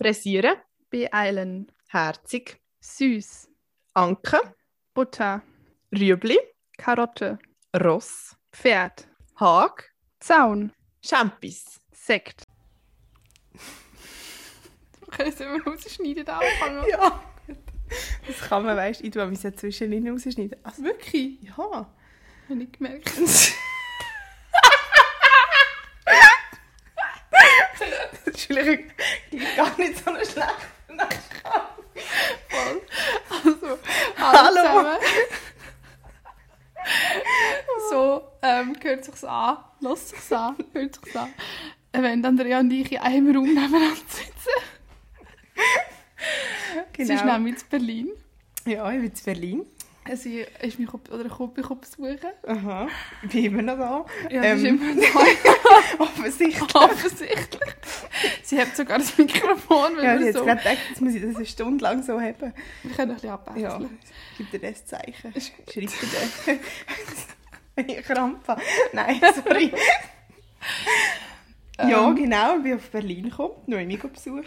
Pressieren, beeilen, herzig, süß, Anke, Butter, Rüebli, Karotte, Ross, Pferd, Hag, Zaun, Champis. Sekt. Wir können es immer rausschneiden, da anfangen. Ja. Das kann man, weißt du, ich tue mich ja zwischendrin rausschneiden. Also, Wirklich? ja. Habe ich nicht gemerkt. Ist vielleicht gar nicht so eine schlechte. Voll. Also, Hallo. zusammen. so, ähm, hört sich's an, lasst sich's an, hört sich's an. Wenn Andrea und ich in einem Raum nebeneinander sitzen. Sie ist Genau. nämlich in Berlin. Ja, ich bin in Berlin. Sie ist mich auf- oder kommt mich besuchen. Aha. Ich bin immer noch da. Ja, Ähm. ist immer da. Offensichtlich. Offensichtlich. Sie hat sogar das Mikrofon, weil Ja, ich so... gerade gedacht, jetzt muss ich das eine Stunde lang so haben. Wir können ein bisschen Ja, abwechseln. gib dir das Zeichen. Schreib dir das. Wenn ich Krampf habe. Nein, sorry. ja, Ähm. genau. Ich bin auf Berlin gekommen, Noemi besuchen.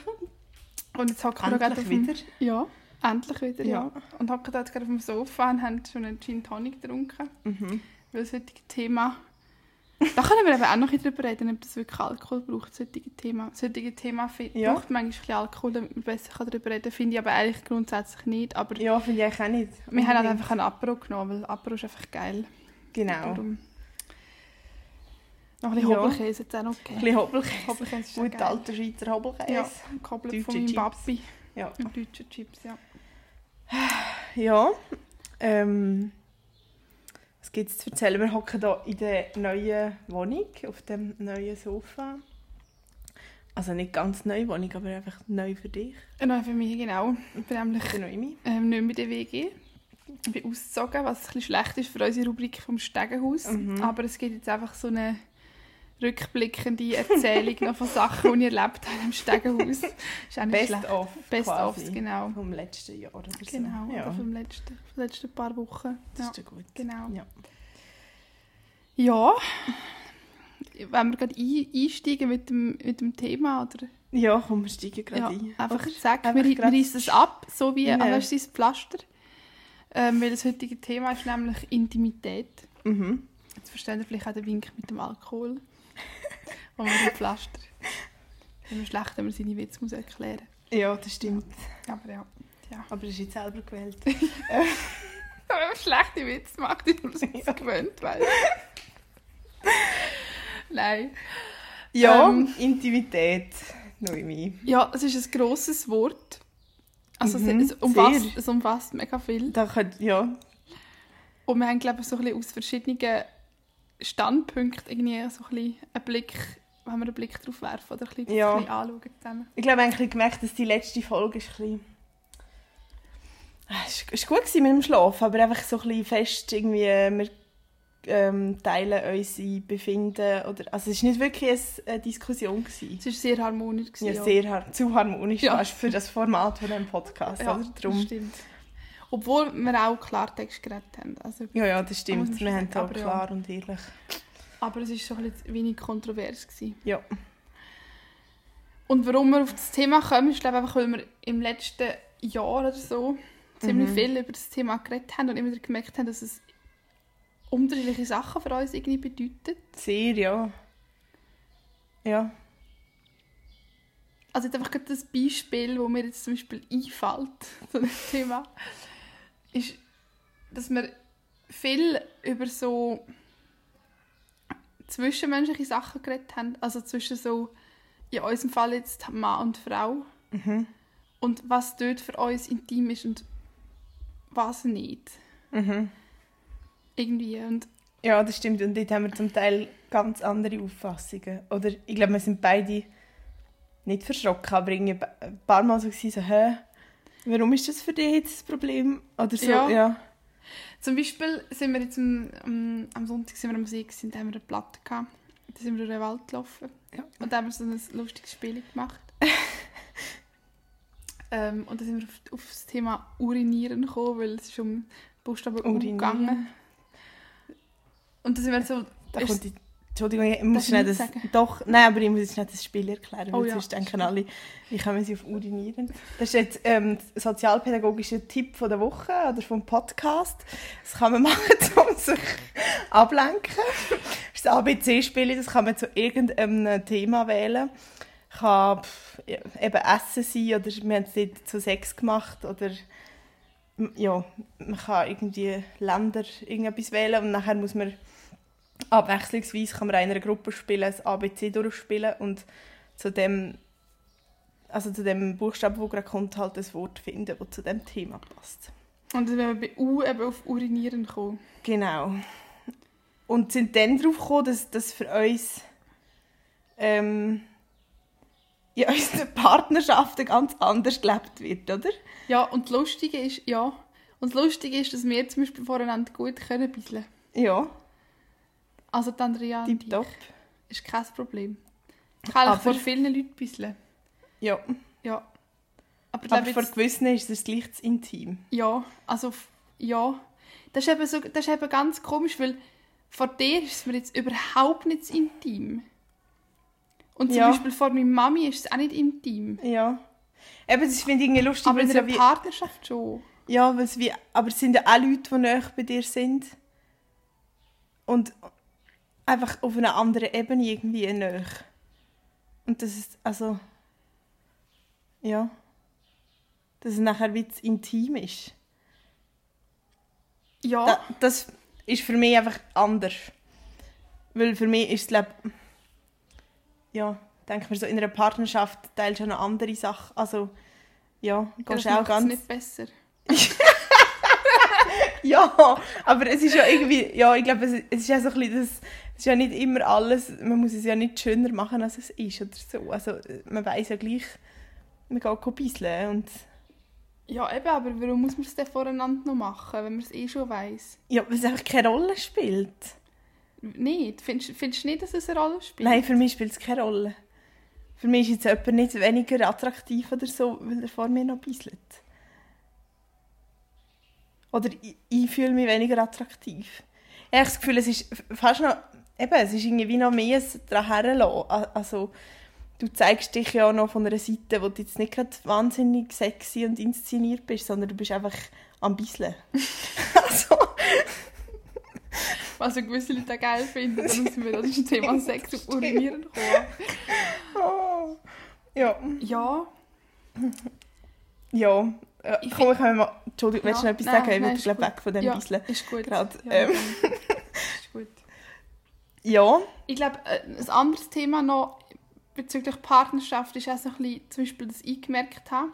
Und jetzt hocken wir gerade auf dem... wieder. Ja, endlich wieder, ja. Ja. Und hocken jetzt gerade auf dem Sofa und haben schon einen Gin Tonic getrunken. Mhm. Weil das heutige Thema... Da können wir eben auch noch ein drüber reden, ob das wirklich Alkohol braucht, heutige Thema. Thema fi- Ja. braucht manchmal ein bisschen Alkohol, damit man besser darüber reden kann. Finde ich aber eigentlich grundsätzlich nicht. Aber Ja, finde ich auch nicht. wir haben halt einfach einen Apero genommen, weil Apero ist einfach geil. Genau. Darum. Noch ein bisschen Ja. Hobelkäse jetzt auch noch Ein gegeben. bisschen Hobelkäse. Hobelkäse ist Gut geil. alter Schweizer Hobelkäse. Ja, Deutsche von meinem Chips. Papi. Ja. Und deutsche Chips, ja. Ja. Ähm, gibt es zu erzählen? Wir hocken hier in der neuen Wohnung, auf dem neuen Sofa. Also nicht ganz neue Wohnung, aber einfach neu für dich, Nein, für mich genau. Ich bin nämlich ähm, nicht mehr in der WG. Ich bin ausgezogen, was ein bisschen schlecht ist für unsere Rubrik vom Stegenhaus. Mhm. Aber es gibt jetzt einfach so eine rückblickende Erzählung noch von Sachen, die ich erlebt habe im Stegenhaus. Best schlecht. of Best quasi. ofs, genau. Vom letzten Jahr oder so. Genau, Ja, oder vom letzten, den letzten paar Wochen. das Ja, ist ja gut. genau. Ja. Ja, wenn wir gerade ein, einsteigen mit dem, mit dem Thema, oder? Ja, komm, wir steigen gerade Ja, ein. einfach Einfach wir, wir reißen es ab, so wie Ja. das Pflaster. Ähm, weil das heutige Thema ist nämlich Intimität. Mhm. Jetzt versteht ihr vielleicht auch den Wink mit dem Alkohol. Und mit dem Pflaster. Wenn man schlecht, wenn man seine Witze muss erklären Ja, das stimmt. Aber ja. ja. Aber das ist jetzt selber gewählt. Wenn man schlechte Witze macht, ist man sich Ja. gewöhnt, weil... Nein. Ja, Ähm. Intimität, Noemi. Ja, es ist ein grosses Wort. Also Mhm, es, umfasst, es umfasst mega viel. Da könnt, ja, Und wir haben, glaube ich, so ein bisschen aus verschiedenen Standpunkten irgendwie so ein bisschen einen Blick, wenn wir einen Blick drauf werfen oder ein bisschen, Ja. ein bisschen anschauen zusammen. Ich glaube, ich habe gemerkt, dass die letzte Folge ist ein bisschen... Es war- es war gut mit dem Schlaf, aber einfach so ein bisschen fest irgendwie, äh, wir ähm, teilen unsere Befinden. Oder, also es war nicht wirklich eine, Diskussion. Gewesen. Es war sehr harmonisch. Ja, gewesen, sehr har zu harmonisch Ja. fast für das Format von diesem Podcast. Ja, oder? das Drum, stimmt. Obwohl wir auch Klartext geredet haben. Also, ja, ja, das stimmt. Wir haben da aber ja. klar und ehrlich. aber es war so ein bisschen wenig kontrovers. Gewesen. Ja. Und warum wir auf das Thema kommen, ist glaube ich einfach, weil wir im letzten Jahr oder so ziemlich Mhm. viel über das Thema geredet haben und immer wieder gemerkt haben, dass es unterschiedliche Sachen für uns irgendwie bedeutet. Sehr, ja. Ja. Also jetzt einfach gerade das Beispiel, wo mir jetzt zum Beispiel einfällt zu dem Thema, ist, dass wir viel über so zwischenmenschliche Sachen geredet haben. Also zwischen so, in unserem Fall jetzt Mann und Frau. Mhm. Und was dort für uns intim ist und was nicht. Mhm. Irgendwie. Und Ja, das stimmt. Und dort haben wir zum Teil ganz andere Auffassungen. Oder ich glaube, wir sind beide nicht verschrocken, aber irgendwie ein paar Mal so, gewesen, so hä, warum ist das für dich jetzt das Problem? Oder so, Ja. ja. zum Beispiel sind wir jetzt am, am, am Sonntag sind wir am See gewesen, da haben wir eine Platte gehabt. Da sind wir durch den Wald gelaufen. Ja. Und da haben wir so ein lustiges Spiel gemacht. ähm, und dann sind wir auf, auf das Thema Urinieren gekommen, weil es ist um Buchstaben Urinieren. gegangen. Und dann sind wir so... Da kommt die Entschuldigung, ich muss schnell nicht das... sagen? Doch, nein, aber ich muss jetzt schnell das Spiel erklären, weil Oh ja, sonst denken alle, wie kommen sie auf Urinieren. Das ist jetzt ähm, der sozialpädagogische Tipp von der Woche oder vom Podcast. Das kann man machen, um sich ablenken. Das ist das ABC-Spiel, das kann man zu irgendeinem Thema wählen. Kann pff, eben Essen sein oder wir haben es dort zu Sex gemacht oder ja, man kann irgendwie Länder irgendetwas wählen und nachher muss man abwechslungsweise kann man in einer Gruppe spielen, das ABC durchspielen und zu dem, also zu dem Buchstaben, der gerade kommt, halt ein Wort finden, das zu dem Thema passt. Und wenn wir bei U eben auf Urinieren kommen. Genau. Und sind dann darauf gekommen, dass das für uns ähm, in unseren Partnerschaften ganz anders gelebt wird, oder? Ja, und das Lustige ist, ja. Und das Lustige ist, dass wir zum Beispiel voreinander gut können bisseln. Ja, Also die Andrea ich. tipptopp. Ist kein Problem. Ich kann Aber- vor vielen Leuten bisseln. Ja, Ja. Aber, aber jetzt, Gewissen ist es gleich zu intim. ja, also ja. Das ist, eben so, das ist eben ganz komisch, weil vor dir ist es mir jetzt überhaupt nicht so intim. Und zum Ja. Beispiel vor meiner Mami ist es auch nicht intim. Ja. Eben, das finde ich irgendwie lustig, Aber in einer wie... Partnerschaft schon. Ja, weil es wie, aber es sind ja auch Leute, die näher bei dir sind. Und einfach auf einer anderen Ebene irgendwie näher. Und das ist, also... Ja. Dass es nachher wie intim ist. Ja. Da, das ist für mich einfach anders. Weil für mich ist es, glaub, ja, denke mir so, in einer Partnerschaft teilst du eine andere Sache. Also, ja, das gehst auch macht es ganz... nicht besser. Ja, aber es ist ja irgendwie, ja, ich glaube, es, es ist ja so ein bisschen das, es ist ja nicht immer alles, man muss es ja nicht schöner machen, als es ist oder so. Also man weiß ja gleich, man geht bisseln und Ja, eben, aber warum muss man es denn voreinander noch machen, wenn man es eh schon weiss? ja, weil es einfach keine Rolle spielt. Nicht? Findest, findest du nicht, dass es eine Rolle spielt? Nein, für mich spielt es keine Rolle. Für mich ist jetzt jemand nicht weniger attraktiv oder so, weil er vor mir noch bisselt. Oder ich, ich fühle mich weniger attraktiv. Ich habe das Gefühl, es ist fast noch, eben, es ist irgendwie noch mehr daran herlassen. Also, du zeigst dich ja noch von einer Seite, wo du jetzt nicht gerade wahnsinnig sexy und inszeniert bist, sondern du bist einfach am Bisseln. also, Was also gewisse Leute auch geil finden, dann müssen wir das Thema Sex und Urinieren kommen. oh, ja. Ja, Ja, äh, Ich komm, ich kann mal... Entschuldigung, willst du Ja, noch etwas nein, sagen? Ich nein, will weg von dem ja Bisseln. ist gut. Gerade, ja, ähm. ist gut. Ja, Ich glaube, äh, ein anderes Thema noch bezüglich Partnerschaft ist auch so ein bisschen, zum Beispiel, dass ich gemerkt habe,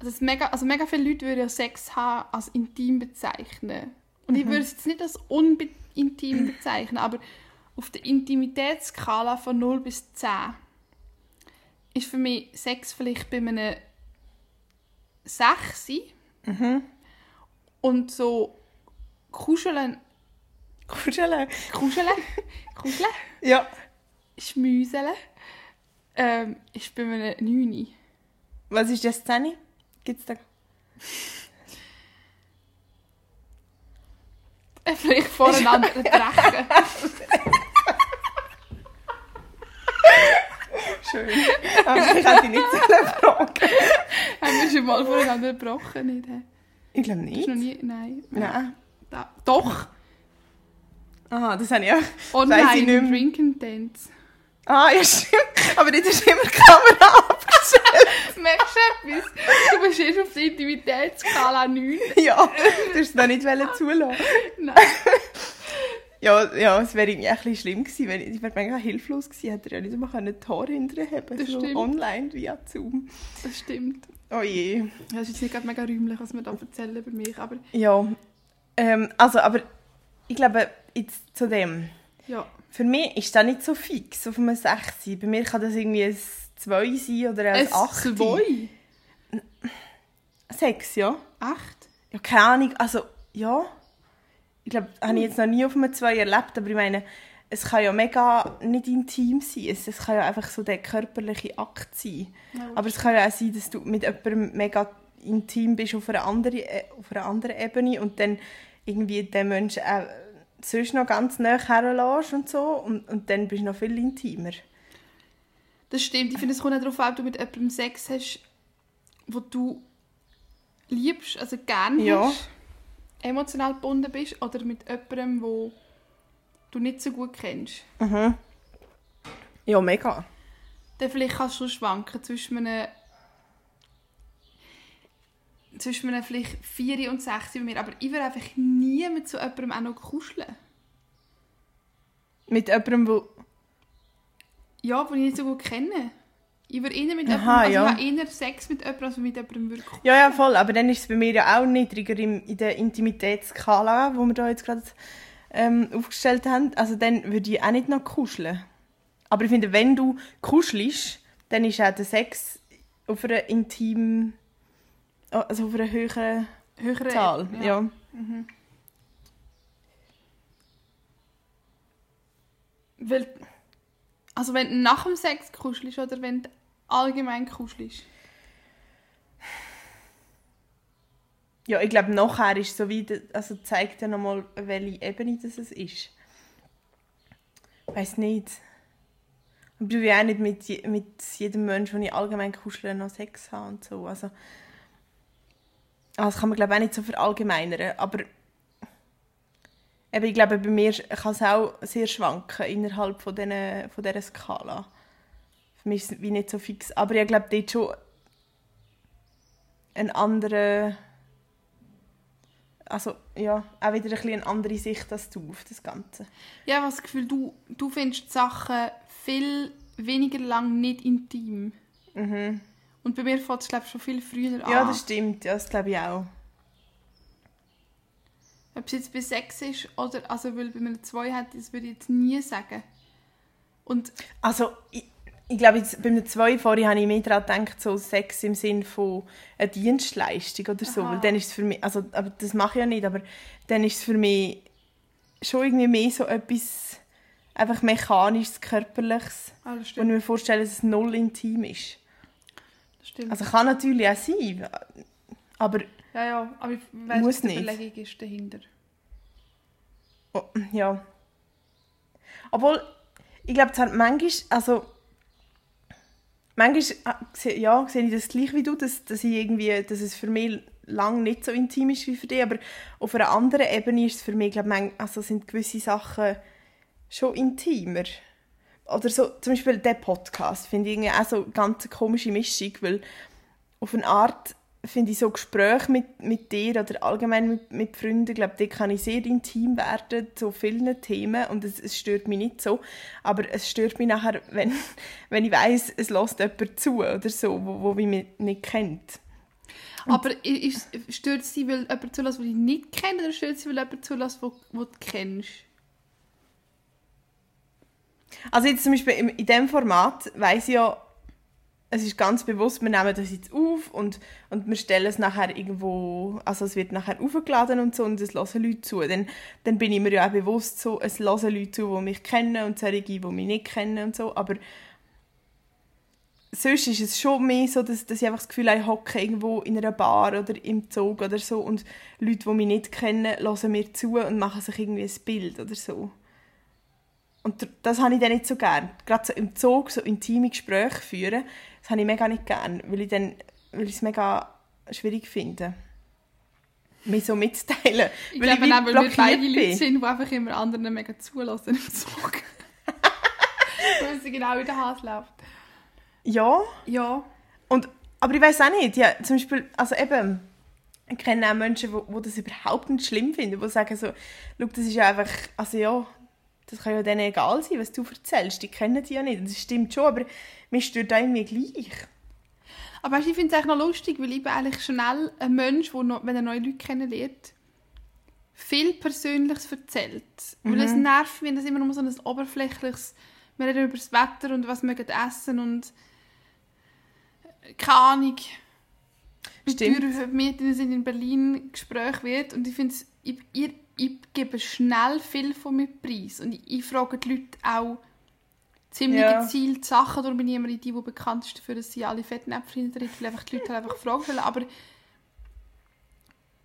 dass mega, also mega viele Leute würden ja Sex haben als intim bezeichnen. Und ich würde es jetzt nicht als unintim bezeichnen, aber auf der Intimitätsskala von 0 bis 10 ist für mich Sex vielleicht bei einem 6 und so kuscheln, kuscheln. kuscheln, kuscheln, Ja. schmüseln ähm, ist bei einem 9. Was ist das Szene? Gibt's da... Vielleicht voreinander brechen. Schön. Aber ich hätte nicht fragen. Haben wir schon mal voreinander gebrochen? Nicht? Ich glaube nicht. nie? Nein. Nein. Da, doch! Aha, das habe ich auch... Ich Online mehr. im Drinking Dance. Ah, ja stimmt. Aber nicht ist immer die Kamera abgestellt. Merkst du etwas? Du bist erst auf der Intimitätsskala 9. ja, du hast es noch nicht zulassen. Nein. Ja, ja, es wäre irgendwie ein bisschen schlimm gewesen, wenn ich, wäre mega hilflos gewesen, hätte er ja nicht einmal können hinterher haben Das so stimmt. online via Zoom. Das stimmt. Oh je. Das ist jetzt nicht gerade mega räumlich, was wir da erzählen über mich, aber Ja, ähm, also, aber ich glaube, jetzt zu dem. ja. Für mich ist das nicht so fix auf einem 6. Bei mir kann das irgendwie ein 2 sein oder ein Es 8. zwei? 6, ja. Acht? Ja, keine Ahnung, also, ja. Ich glaube, das habe ich jetzt noch nie auf einem 2 erlebt, aber ich meine, es kann ja mega nicht intim sein. Es, es kann ja einfach so der körperliche Akt sein. Ja, Aber es kann ja auch sein, dass du mit jemandem mega intim bist auf einer anderen, äh, auf einer anderen Ebene und dann irgendwie der Mensch auch sonst noch ganz nah herlässt und so. Und, und dann bist du noch viel intimer. Das stimmt. Ich finde, es kommt auch darauf an, ob du mit jemandem Sex hast, wo du liebst, also gerne Ja. hast, emotional gebunden bist, oder mit jemandem, wo du nicht so gut kennst. Mhm. Ja, mega. Dann vielleicht kannst du schwanken zwischen einem zwischen einem vielleicht 4 und 6 bei mir, aber ich würde einfach nie mit so jemandem auch noch kuscheln. Mit jemandem, wo... Ja, den ich nicht so gut kenne. Ich würde eher mit Aha, jemandem, also ja. ich habe eher Sex mit jemandem, als mit jemandem kuscheln. Ja, ja, voll. Aber dann ist es bei mir ja auch niedriger im, in der Intimitätsskala, wo wir da jetzt gerade ähm, aufgestellt haben. Also dann würde ich auch nicht noch kuscheln. Aber ich finde, wenn du kuschelst, dann ist auch der Sex auf einer intimen... Also auf einer höheren Höhere Zahl. Ja. Weil, also wenn du nach dem Sex kuschelst oder wenn du allgemein kuschelst. Ja, ich glaube, nachher ist so wie, also zeigt er nochmal, welche Ebene das ist. Weiß nicht. Und ich will auch nicht mit, mit jedem Menschen, den ich allgemein kuschle, noch Sex haben und so. Also, also das kann man glaube ich auch nicht so verallgemeinern. Aber eben, ich glaube, bei mir kann es auch sehr schwanken innerhalb von, diesen, von dieser Skala. Für mich ist es wie nicht so fix. Aber ich glaube, dort schon ein anderer also ja, auch wieder ein bisschen eine andere Sicht als du auf das Ganze. Ja, ich habe das Gefühl, du, du findest die Sachen viel weniger lang nicht intim. Mhm. Und bei mir fängt es, glaube ich, schon viel früher an. Ja, das stimmt, ja, das glaube ich auch. Ob es jetzt bei Sex ist oder, also weil bei mir zwei hat, das würde ich jetzt nie sagen. Und Also ich, ich glaube, jetzt, beim zwei vorhin habe ich mehr daran gedacht, so Sex im Sinn von einer Dienstleistung oder so. Aha. Weil dann ist es für mich, also aber das mache ich ja nicht, aber dann ist es für mich schon irgendwie mehr so etwas einfach mechanisches, körperliches, ah, wo ich mir vorstelle, dass es null intim ist. Das stimmt. Also kann natürlich auch sein, aber ja, ja, aber ich weiss, Muss was die nicht. Überlegung ist dahinter. Oh, ja. Obwohl, ich glaube, es hat manchmal, also manchmal ah, ja, sehe ich das gleich wie du, dass, dass, ich irgendwie, dass es für mich lang nicht so intim ist wie für dich, aber auf einer anderen Ebene ist es für mich, glaube ich, also sind gewisse Sachen schon intimer. Oder so, zum Beispiel der Podcast finde ich irgendwie auch so eine ganz komische Mischung, weil auf eine Art finde ich so Gespräche mit, mit dir oder allgemein mit, mit Freunden, glaube da kann ich sehr intim werden zu vielen Themen und es, es stört mich nicht so, aber es stört mich nachher, wenn, wenn ich weiß es lässt jemand zu oder so, wo, wo mich nicht kennt. Aber ist, stört es dich, weil jemand zulässt, den ich nicht kenne, oder stört es dich, weil jemand zulässt, den du kennst? Also jetzt zum Beispiel im- in diesem Format weiss ich ja, es ist ganz bewusst, wir nehmen das jetzt auf und, und wir stellen es nachher irgendwo, also es wird nachher aufgeladen und so und es hören Leute zu. Dann, dann bin ich mir ja auch bewusst so, es hören Leute zu, die mich kennen und solche, die mich nicht kennen und so, aber sonst ist es schon mehr so, dass, dass ich einfach das Gefühl habe, ich hocke irgendwo in einer Bar oder im Zug oder so und Leute, die mich nicht kennen, hören mir zu und machen sich irgendwie ein Bild oder so. Und das habe ich dann nicht so gern. Gerade so im Zug so intime Gespräche führen, das habe ich mega nicht gern, weil ich, dann, weil ich es mega schwierig finde, mich so mitzuteilen. Ich weil glaube, auch, weil wir beide Leute sind, die einfach immer anderen mega zulassen im Zug. Weil sie genau in den Hals läuft. Ja, Ja. Und, aber ich weiß auch nicht, ja, zum Beispiel, also eben, ich kenne auch Menschen, die, die das überhaupt nicht schlimm finden, die sagen so, schau, das ist ja einfach, also ja, das kann ja denen egal sein, was du erzählst, die kennen dich ja nicht, das stimmt schon, aber mir stört auch irgendwie gleich. Aber weißt ich finde es eigentlich noch lustig, weil ich bin eigentlich schnell ein Mensch, der, noch, wenn er neue Leute kennenlernt, viel Persönliches erzählt. Weil es nervt mich, wenn das immer nur so ein oberflächliches, wir reden über das Wetter und was wir essen und keine Ahnung, Stimmt. teuer Vermietungen sind in Berlin Gespräch wird und ich finde ich, ich, ich gebe schnell viel von mir preis und ich, ich frage die Leute auch ziemlich Ja. gezielt Sachen, darum bin ich immer die, die bekannt ist dafür, dass sie alle Fettnäpfchen drin weil einfach die Leute halt einfach Fragen stellen, aber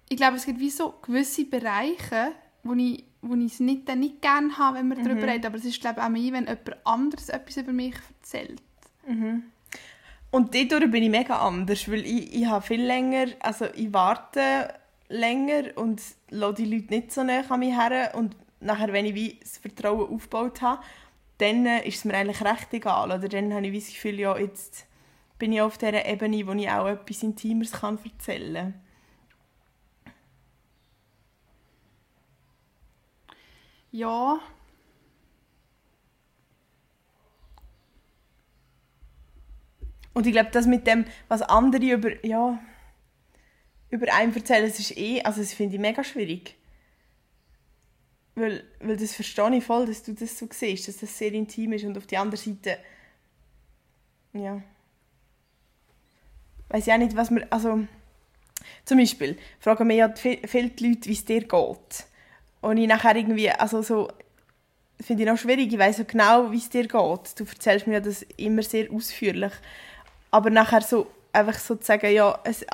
ich glaube, es gibt wie so gewisse Bereiche, wo ich wo ich es nicht, dann nicht gerne habe, wenn wir Mhm. darüber reden. Aber es ist, glaube ich, auch mehr, wenn jemand anderes etwas über mich erzählt. Und dadurch bin ich mega anders, weil ich, ich habe viel länger, also ich warte länger und lasse die Leute nicht so nah an mich her und nachher, wenn ich wie das Vertrauen aufgebaut habe, dann ist es mir eigentlich recht egal. Oder dann habe ich das Gefühl, ja, jetzt bin ich auf dieser Ebene, wo ich auch etwas Intimeres kann erzählen kann. Ja. Und ich glaube, das mit dem, was andere über, ja, über einen erzählen, das ist eh, also das finde ich mega schwierig. Weil, weil das verstehe ich voll, dass du das so siehst, dass das sehr intim ist und auf die andere Seite, ja, weiß ich auch nicht, was man, also, zum Beispiel fragen mich ja viel- viele Leute, wie es dir geht. Und ich nachher irgendwie, also so, finde ich noch schwierig, ich weiß so genau, wie es dir geht. Du erzählst mir ja das immer sehr ausführlich. Aber nachher so, einfach so zu sagen, ja, es,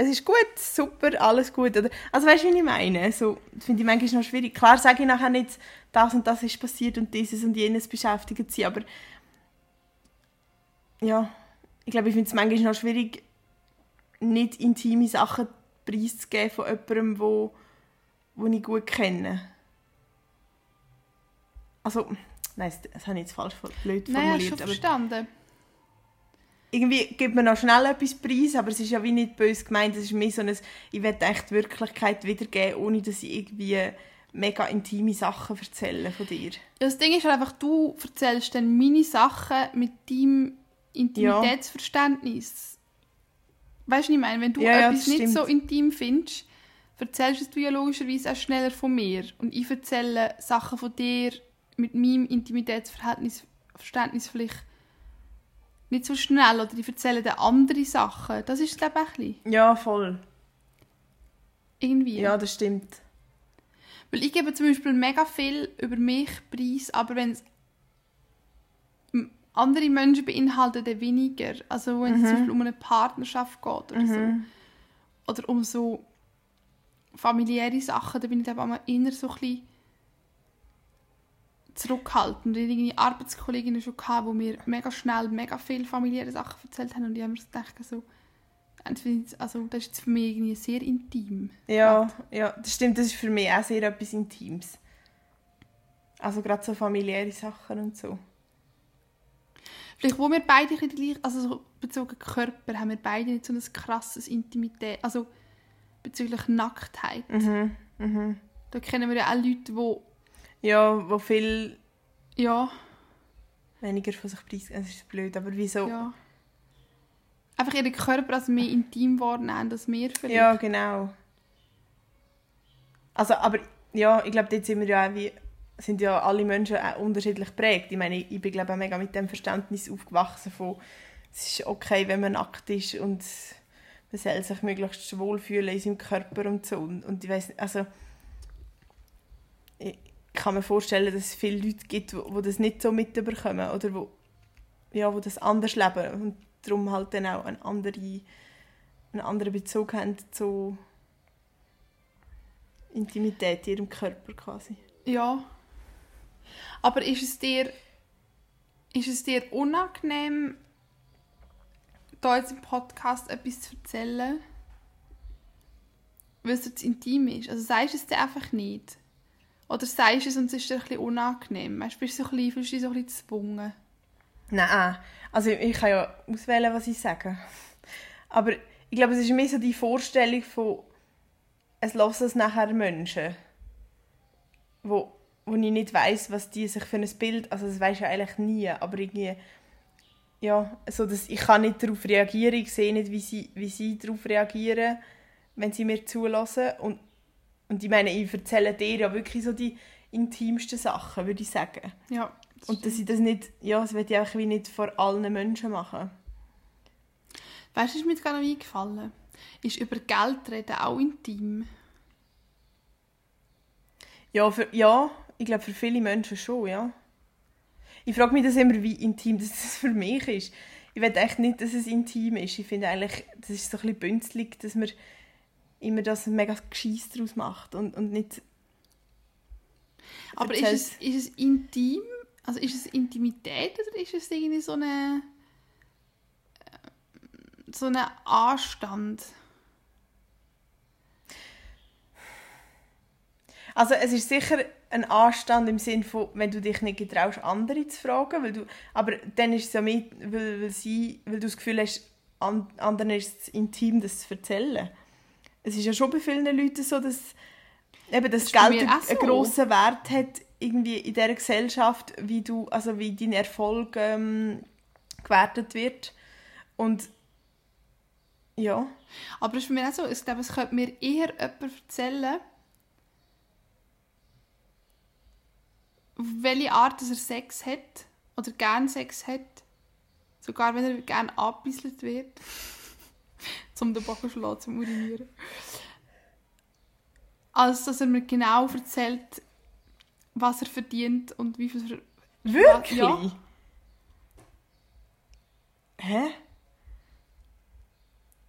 es ist gut, super, alles gut. Oder, also weißt du, wie ich meine? So, das finde ich manchmal noch schwierig. Klar sage ich nachher nicht, das und das ist passiert und dieses und jenes beschäftigt sie, aber ja, ich glaube, ich finde es manchmal noch schwierig, nicht intime Sachen preiszugeben von jemandem, wo, wo ich gut kenne. Also, nein, das, das habe ich jetzt falsch blöd Nein, hast du formuliert. aber verstanden. Irgendwie gibt man noch schnell etwas preis, aber es ist ja wie nicht böse gemeint. Es ist mehr so ein, ich will echt die Wirklichkeit wiedergeben, ohne dass ich irgendwie mega intime Sachen erzähle von dir. Das Ding ist halt einfach, du erzählst dann meine Sachen mit deinem Intimitätsverständnis. Weißt du, ich meine? Wenn du Ja, ja, etwas das nicht so intim findest, erzählst es du ja logischerweise auch schneller von mir. Und ich erzähle Sachen von dir mit meinem Intimitätsverhältnis Verständnis vielleicht nicht so schnell. Oder ich erzähle dann andere Sachen. Das ist, glaube ich, ein bisschen. Ja, voll. Irgendwie. Ja, das stimmt. Weil ich gebe zum Beispiel mega viel über mich preis, aber wenn es andere Menschen beinhaltet, dann weniger. Also wenn es zum Beispiel um eine Partnerschaft geht oder so. Oder um so familiäre Sachen, da bin ich ich auch immer so ein bisschen zurückhaltend. Hatte irgendwie Arbeitskolleginnen schon, gehabt, die mir mega schnell mega viele familiäre Sachen erzählt haben und ich habe mir gedacht, so, also das ist für mich irgendwie sehr intim. Ja, ja, das stimmt. Das ist für mich auch sehr etwas Intimes. Also gerade so familiäre Sachen und so. Vielleicht, wo wir beide ein gleich, also so bezogen Körper, haben wir beide nicht so ein krasses Intimität, also bezüglich Nacktheit. Mhm, mhm. Da kennen wir ja auch Leute, die, Ja, wo viel ja, weniger von sich preisgeben. Das ist blöd, aber wieso? ja, einfach ihren Körper als mehr intim wahrnehmen als wir vielleicht. Ja, genau. Also, aber ja, ich glaube, dort sind wir ja auch wie, sind ja alle Menschen auch unterschiedlich geprägt. Ich meine, ich bin glaube auch mega mit dem Verständnis aufgewachsen von, es ist okay, wenn man nackt ist und man soll sich möglichst wohlfühlen in seinem Körper und so. Und, und ich weiß also ich kann mir vorstellen, dass es viele Leute gibt, die, das nicht so mitbekommen oder wo, ja, wo das anders leben und darum halt dann auch eine andere einen anderen Bezug haben zu Intimität in ihrem Körper quasi. Ja. Aber ist es dir, ist es dir unangenehm, da jetzt im Podcast etwas zu erzählen, weil es zu intim ist? Also sagst du es dir einfach nicht? Oder sagst du es und es ist dir ein bisschen unangenehm? Weißt, bist du so ein bisschen, fühlst du dich so ein bisschen gezwungen? Nein, also ich kann ja auswählen, was ich sage. Aber ich glaube, es ist mehr so die Vorstellung von, es hören es nachher Menschen, wo, wo ich nicht weiß, was die sich für ein Bild, also das weiß ich eigentlich nie, aber irgendwie, ja, so dass ich kann nicht darauf reagieren, ich sehe nicht, wie sie, wie sie darauf reagieren, wenn sie mir zulassen und und ich meine, ich erzähle dir ja wirklich so die intimsten Sachen, würde ich sagen. Ja. Und dass ich das nicht, ja, das will ich einfach wie nicht vor allen Menschen machen. Weißt du, was mir gerade noch eingefallen ist über Geld reden auch intim. Ja, für, ja ich glaube für viele Menschen schon, ja. Ich frage mich das immer, wie intim das für mich ist. Ich will echt nicht, dass es intim ist. Ich finde eigentlich, das ist so ein bisschen bünzlig, dass man immer das mega Gescheiss daraus macht und, und nicht Aber ist es, ist es intim? Also ist es Intimität oder ist es irgendwie so eine äh, so ein Anstand? Also es ist sicher ein Anstand im Sinn von, wenn du dich nicht getraust, andere zu fragen, weil du, aber dann ist es ja mit, weil, weil, sie, weil du das Gefühl hast, an, anderen ist es intim, das zu erzählen. Es ist ja schon bei vielen Leuten so, dass eben das, bei Geld einen so. grossen Wert hat irgendwie in dieser Gesellschaft, wie du, also wie dein Erfolg ähm, gewertet wird. Und ja, Aber es ist für mich auch so, ich glaube, es könnte mir eher jemand erzählen, welche Art dass er Sex hat oder gern Sex hat. Sogar wenn er gerne angebisselt wird. Zum den Bocken zu Urinieren. Als dass er mir genau erzählt, was er verdient und wie viel er... wirklich? Ja. Hä?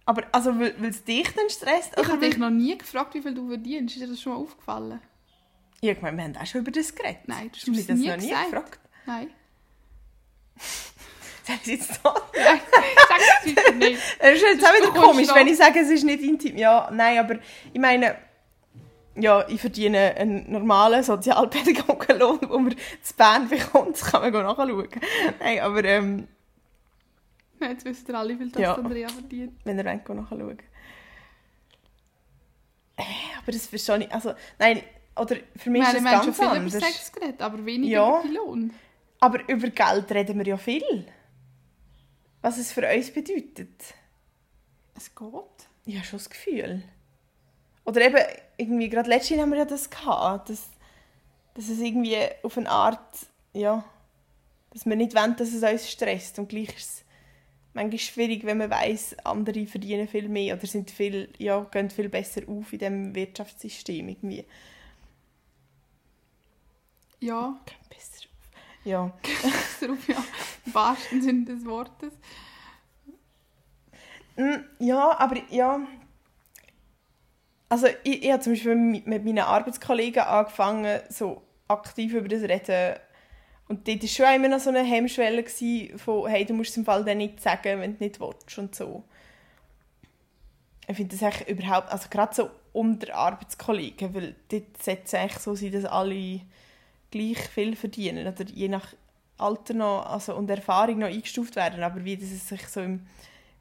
Aber also, weil es dich dann stresst? Ich habe dich noch nie gefragt, wie viel du verdienst. Ist dir das schon mal aufgefallen? Ja, ich meine, wir haben auch schon über das geredet. Nein, du Hast mir mich das das nie noch nie gesagt. gefragt? Nein. Sag ich jetzt so. Nein, sag es sicher nicht. Es ist jetzt auch wieder komisch, wenn ich sage, es ist nicht intim. Ja, nein, aber ich meine, ja, ich verdiene einen normalen Sozialpädagogenlohn, wo man zu Bern bekommt. Das kann man nachschauen. Nein, aber ähm, Jetzt wissen ihr alle, wie viel das Ja. Andrea verdient. wenn ihr wollt, nachschauen. Äh, aber das verstehe ich. Also, nein, oder für mich Wir ist haben es schon ganz viel anders. über Sex geredet, aber weniger Ja. über Lohn. Aber über Geld reden wir ja viel. Was es für uns bedeutet. Es geht. Ich habe schon das Gefühl. Oder eben, irgendwie, gerade letztens haben wir ja das gehabt, dass, dass es irgendwie auf eine Art, ja, dass wir nicht wollen, dass es uns stresst. Und gleich ist es manchmal schwierig, wenn man weiss, andere verdienen viel mehr oder sind viel, ja, gehen viel besser auf in diesem Wirtschaftssystem irgendwie. Ja, auf. Ja. darauf ja, im wahrsten Sinne des Wortes. Mm, Ja, aber ja. Also ich, ich habe zum Beispiel mit, mit meinen Arbeitskollegen angefangen, so aktiv über das zu reden. Und dort war schon immer noch so eine Hemmschwelle gewesen von «Hey, du musst es im Fall dann nicht sagen, wenn du nicht willst» und so. Ich finde das eigentlich überhaupt, also gerade so unter Arbeitskollegen, weil dort sollte es eigentlich so sein, dass alle gleich viel verdienen oder je nach Alter noch, also und Erfahrung noch eingestuft werden, aber wie dass es sich so im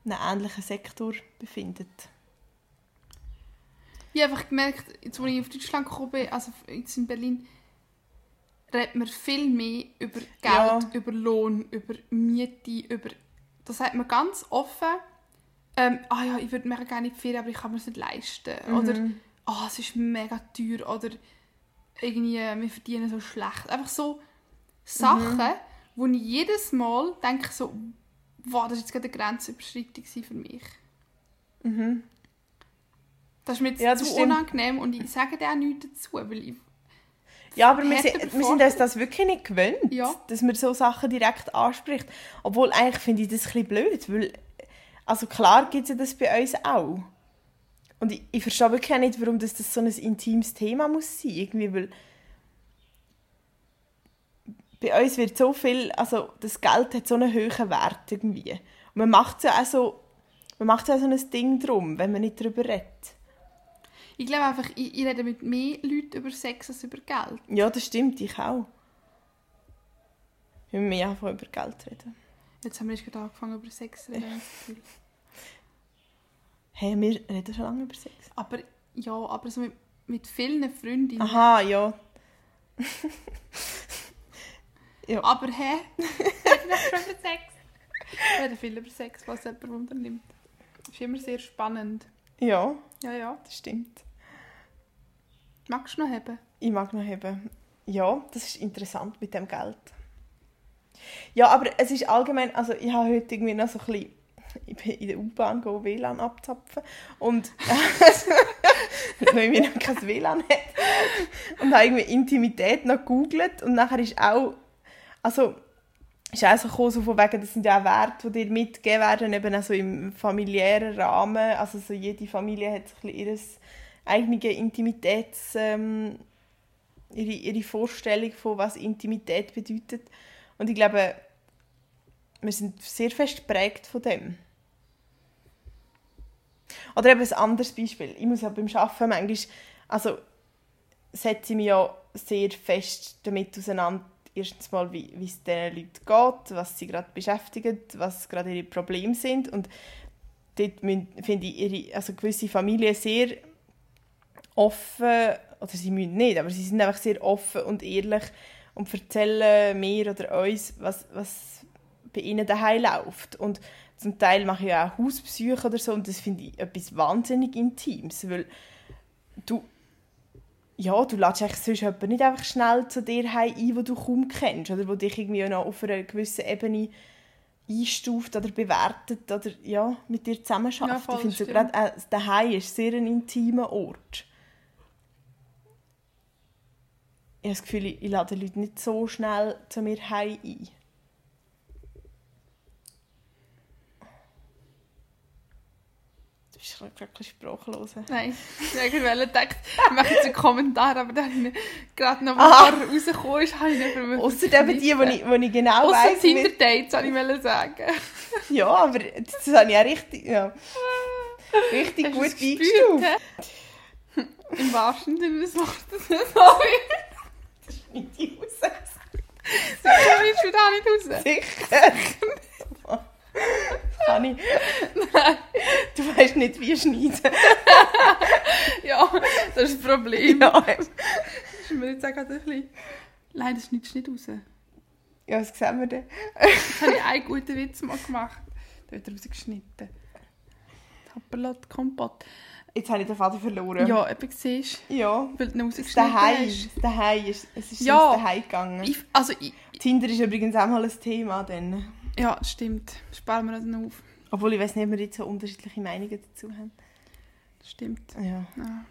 in einem ähnlichen Sektor befindet. Ich habe einfach gemerkt, jetzt, als ich auf Deutschland gekommen bin, also jetzt in Berlin, redet man viel mehr über Geld, Ja. über Lohn, über Miete, über... Das sagt man ganz offen. Ähm, ah ja, ich würde mega gerne in die Ferien, aber ich kann mir es nicht leisten. Oder ah, es ist mega teuer. Oder irgendwie, wir verdienen so schlecht. Einfach so Sachen, wo ich jedes Mal denke so, wow, das war jetzt gerade eine Grenzüberschreitung für mich. Mhm. Das ist mir jetzt Ja, zu stimmt. unangenehm und ich sage dir auch nichts dazu, weil ich... Ja, aber wir, sind- wir sind uns das wirklich nicht gewöhnt, Ja. dass man so Sachen direkt anspricht. Obwohl, eigentlich finde ich das ein bisschen blöd, weil also klar gibt es ja das bei uns auch. Und ich, ich verstehe wirklich nicht, warum das, das so ein intimes Thema muss sein. Irgendwie, weil bei uns wird so viel, also das Geld hat so einen hohen Wert irgendwie. Und man macht ja auch so, man macht ja so ein Ding drum, wenn man nicht darüber redet. Ich glaube einfach, ich, ich rede mit mehr Leuten über Sex als über Geld. Ja, das stimmt, ich auch. Wir müssen mehr einfach über Geld reden. Jetzt haben wir erst gerade angefangen über Sex zu reden. habe ich das Gefühl. Hey, wir reden schon lange über Sex. Aber ja, aber so mit, mit vielen Freundinnen. Aha, ja. Aber hä? Wir schon über Sex? Wir reden viel über Sex, was jemand unternimmt. Das ist immer sehr spannend. Ja, Ja, ja. das stimmt. Magst du noch haben? Ich mag noch haben. Ja, das ist interessant mit dem Geld. Ja, aber es ist allgemein, also ich habe heute irgendwie noch so ein bisschen, ich in der U-Bahn go WLAN abzapfen und weil ich noch kein WLAN hat und habe irgendwie Intimität noch gegoogelt und nachher ist auch, also ist auch so gekommen, so von wegen, das sind ja auch Werte, die dir mitgegeben werden, eben auch so im familiären Rahmen, also so jede Familie hat so ein bisschen ihres eigene Intimitäts, ähm, ihre, ihre Vorstellung von was Intimität bedeutet. Und ich glaube, wir sind sehr fest geprägt von dem. Oder eben ein anderes Beispiel. Ich muss ja beim Arbeiten manchmal, also setze ich mich ja sehr fest damit auseinander, erstens mal, wie, es diesen Leuten geht, was sie gerade beschäftigt, was gerade ihre Probleme sind. Und dort finde ich ihre, also gewisse Familien sehr offen, oder sie müssen nicht, aber sie sind einfach sehr offen und ehrlich und erzählen mir oder uns, was, was bei ihnen daheim läuft. Und zum Teil mache ich auch Hausbesuche oder so und das finde ich etwas wahnsinnig Intimes, weil du ja, du lädst eigentlich sonst jemanden nicht einfach schnell zu dir heim ein, wo du kaum kennst oder wo dich irgendwie noch auf einer gewissen Ebene einstuft oder bewertet oder ja, mit dir zusammen Ja, ich finde so gerade äh, daheim ist sehr ein intimer Ort. Ich habe das Gefühl, ich, ich lade Leute nicht so schnell zu mir heim ein. Bist du wirklich sprachlos. Nein, ich wollte gedacht, ich mache jetzt einen Kommentar, aber dann gerade noch, was rausgekommen ist, habe ich nicht mehr Außer eben die, die ich, die ich genau Ausser weiss. Außer Tinder-Dates, wollte ich sagen. ja, aber das habe ich auch richtig, ja, richtig Hast gut eingestuft. Im wahrsten Sinne des Wortes. Sorry. Das ist nicht die raus. Sicher willst du da nicht raus? Sicher. Kann ich. Nein. Du weißt nicht, wie schneiden. ja, das ist das Problem. Ja. Das ist mir jetzt auch gerade ein bisschen... Nein, das schneidest du nicht raus. Ja, was sehen wir denn? Jetzt habe ich einen guten Witz mal gemacht. Da wird er rausgeschnitten. Tapperlot Kompott. Jetzt habe ich den Vater verloren. Ja, eben siehst. Ja. Weil du rausgeschnitten hast. Daheim. Ist, es ist ja. daheim gegangen. Ich, also ich, Tinder ist übrigens auch mal ein Thema. Dann. Ja, stimmt. Sparen wir das noch auf. Obwohl ich weiß nicht, ob wir jetzt so unterschiedliche Meinungen dazu haben. Das stimmt. Ja. ja.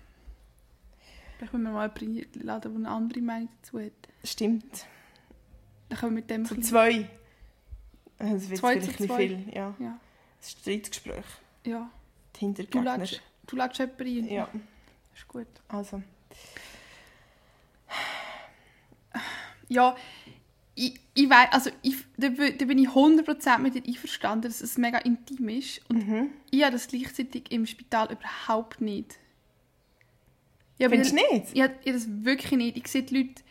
Vielleicht müssen wir mal einen laden, der eine andere Meinung dazu hat. Stimmt. Dann können wir mit dem... Zu zwei. Das wird zwei vielleicht zwei. viel, ja. ja. Das ist ein Streitgespräch. Ja. Du lädst, du lädst jemanden ein. Ja. Das ist gut. Also. Ja, ich, ich weiß, also ich, da, da, bin ich 100% mit dir einverstanden, dass es mega intim ist. Und mhm. ich habe das gleichzeitig im Spital überhaupt nicht. Ja, Findest du nicht? Ich, ich das wirklich nicht. Ich sehe die Leute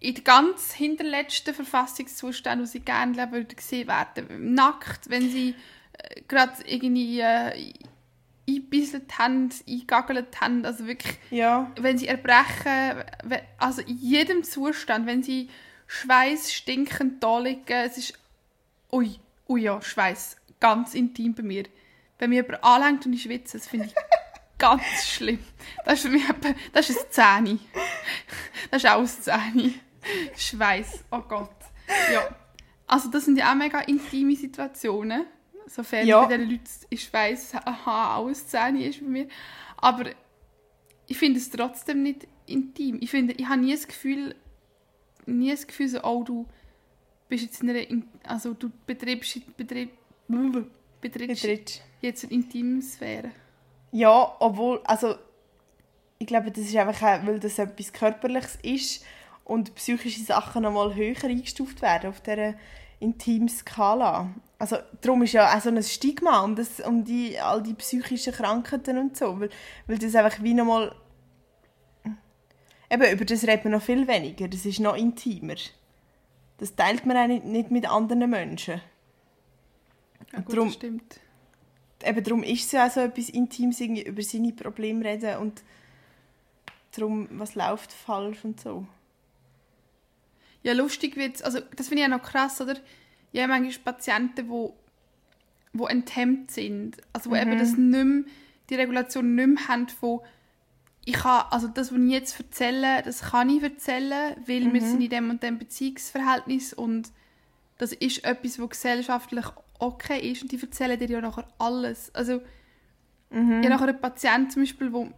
in der ganz hinterletzten Verfassungszustand, wo sie gerne leben würden, gesehen werden. Nackt, wenn sie äh, gerade irgendwie äh, eingebisselt haben, eingagelt haben. Also wirklich, ja. wenn sie erbrechen, also in jedem Zustand, wenn sie Schweiß stinkend da liegen. Es ist. Ui, ui ja, Schweiß. Ganz intim bei mir. Wenn mir jemand anlenkt und ich schwitze, das finde ich ganz schlimm. Das ist für mich etwa, das ist ein Zähne. Das ist auch ein Zähne. Schweiß, oh Gott. Ja. Also das sind ja auch mega intime Situationen. Sofern ja. bei diesen Leuten ich weiss, aha, alles Zähne ist bei mir. Aber ich finde es trotzdem nicht intim. Ich finde, ich habe nie das Gefühl, nie das Gefühl, so, oh, du bist jetzt in einer, also du betreibst, betreib, betreibst jetzt eine intime Sphäre. Ja, obwohl, also ich glaube, das ist einfach auch, weil das etwas Körperliches ist und psychische Sachen noch mal höher eingestuft werden auf dieser intimen Skala. Also darum ist ja auch so ein Stigma um, das, um die, all die psychischen Krankheiten und so, weil, weil das einfach wie nochmal Eben, über das redet man noch viel weniger. Das ist noch intimer. Das teilt man auch nicht, mit anderen Menschen. Ja, gut, darum, das stimmt. Eben darum ist es ja auch so etwas Intimes, über seine Probleme reden und darum, was läuft falsch und so. Ja, lustig wird also das finde ich ja noch krass, oder? Ich habe manchmal Patienten, die, enthemmt sind. Also, die mhm. eben das nicht mehr, die Regulation nicht mehr haben von ich kann, also das, was ich jetzt erzähle, das kann ich erzählen, weil mhm. wir sind in dem und dem Beziehungsverhältnis und das ist etwas, was gesellschaftlich okay ist und die erzählen dir ja nachher alles. Also mhm. ich habe nachher einen Patienten zum Beispiel, wo,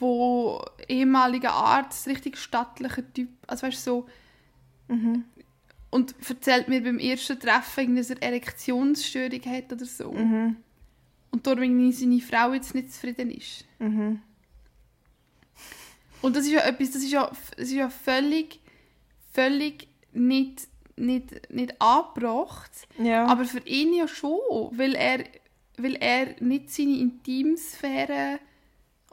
wo ehemaliger Arzt, richtig stattlicher Typ, also weißt du, so mhm. und erzählt mir beim ersten Treffen, dass er Erektionsstörung hat oder so. Mhm. Und darum seine Frau jetzt nicht zufrieden ist. Mhm. Und das ist ja etwas, das ist ja, das ist ja völlig, völlig nicht, nicht, nicht angebracht. Ja. Aber für ihn ja schon, weil er, weil er nicht seine Intimsphäre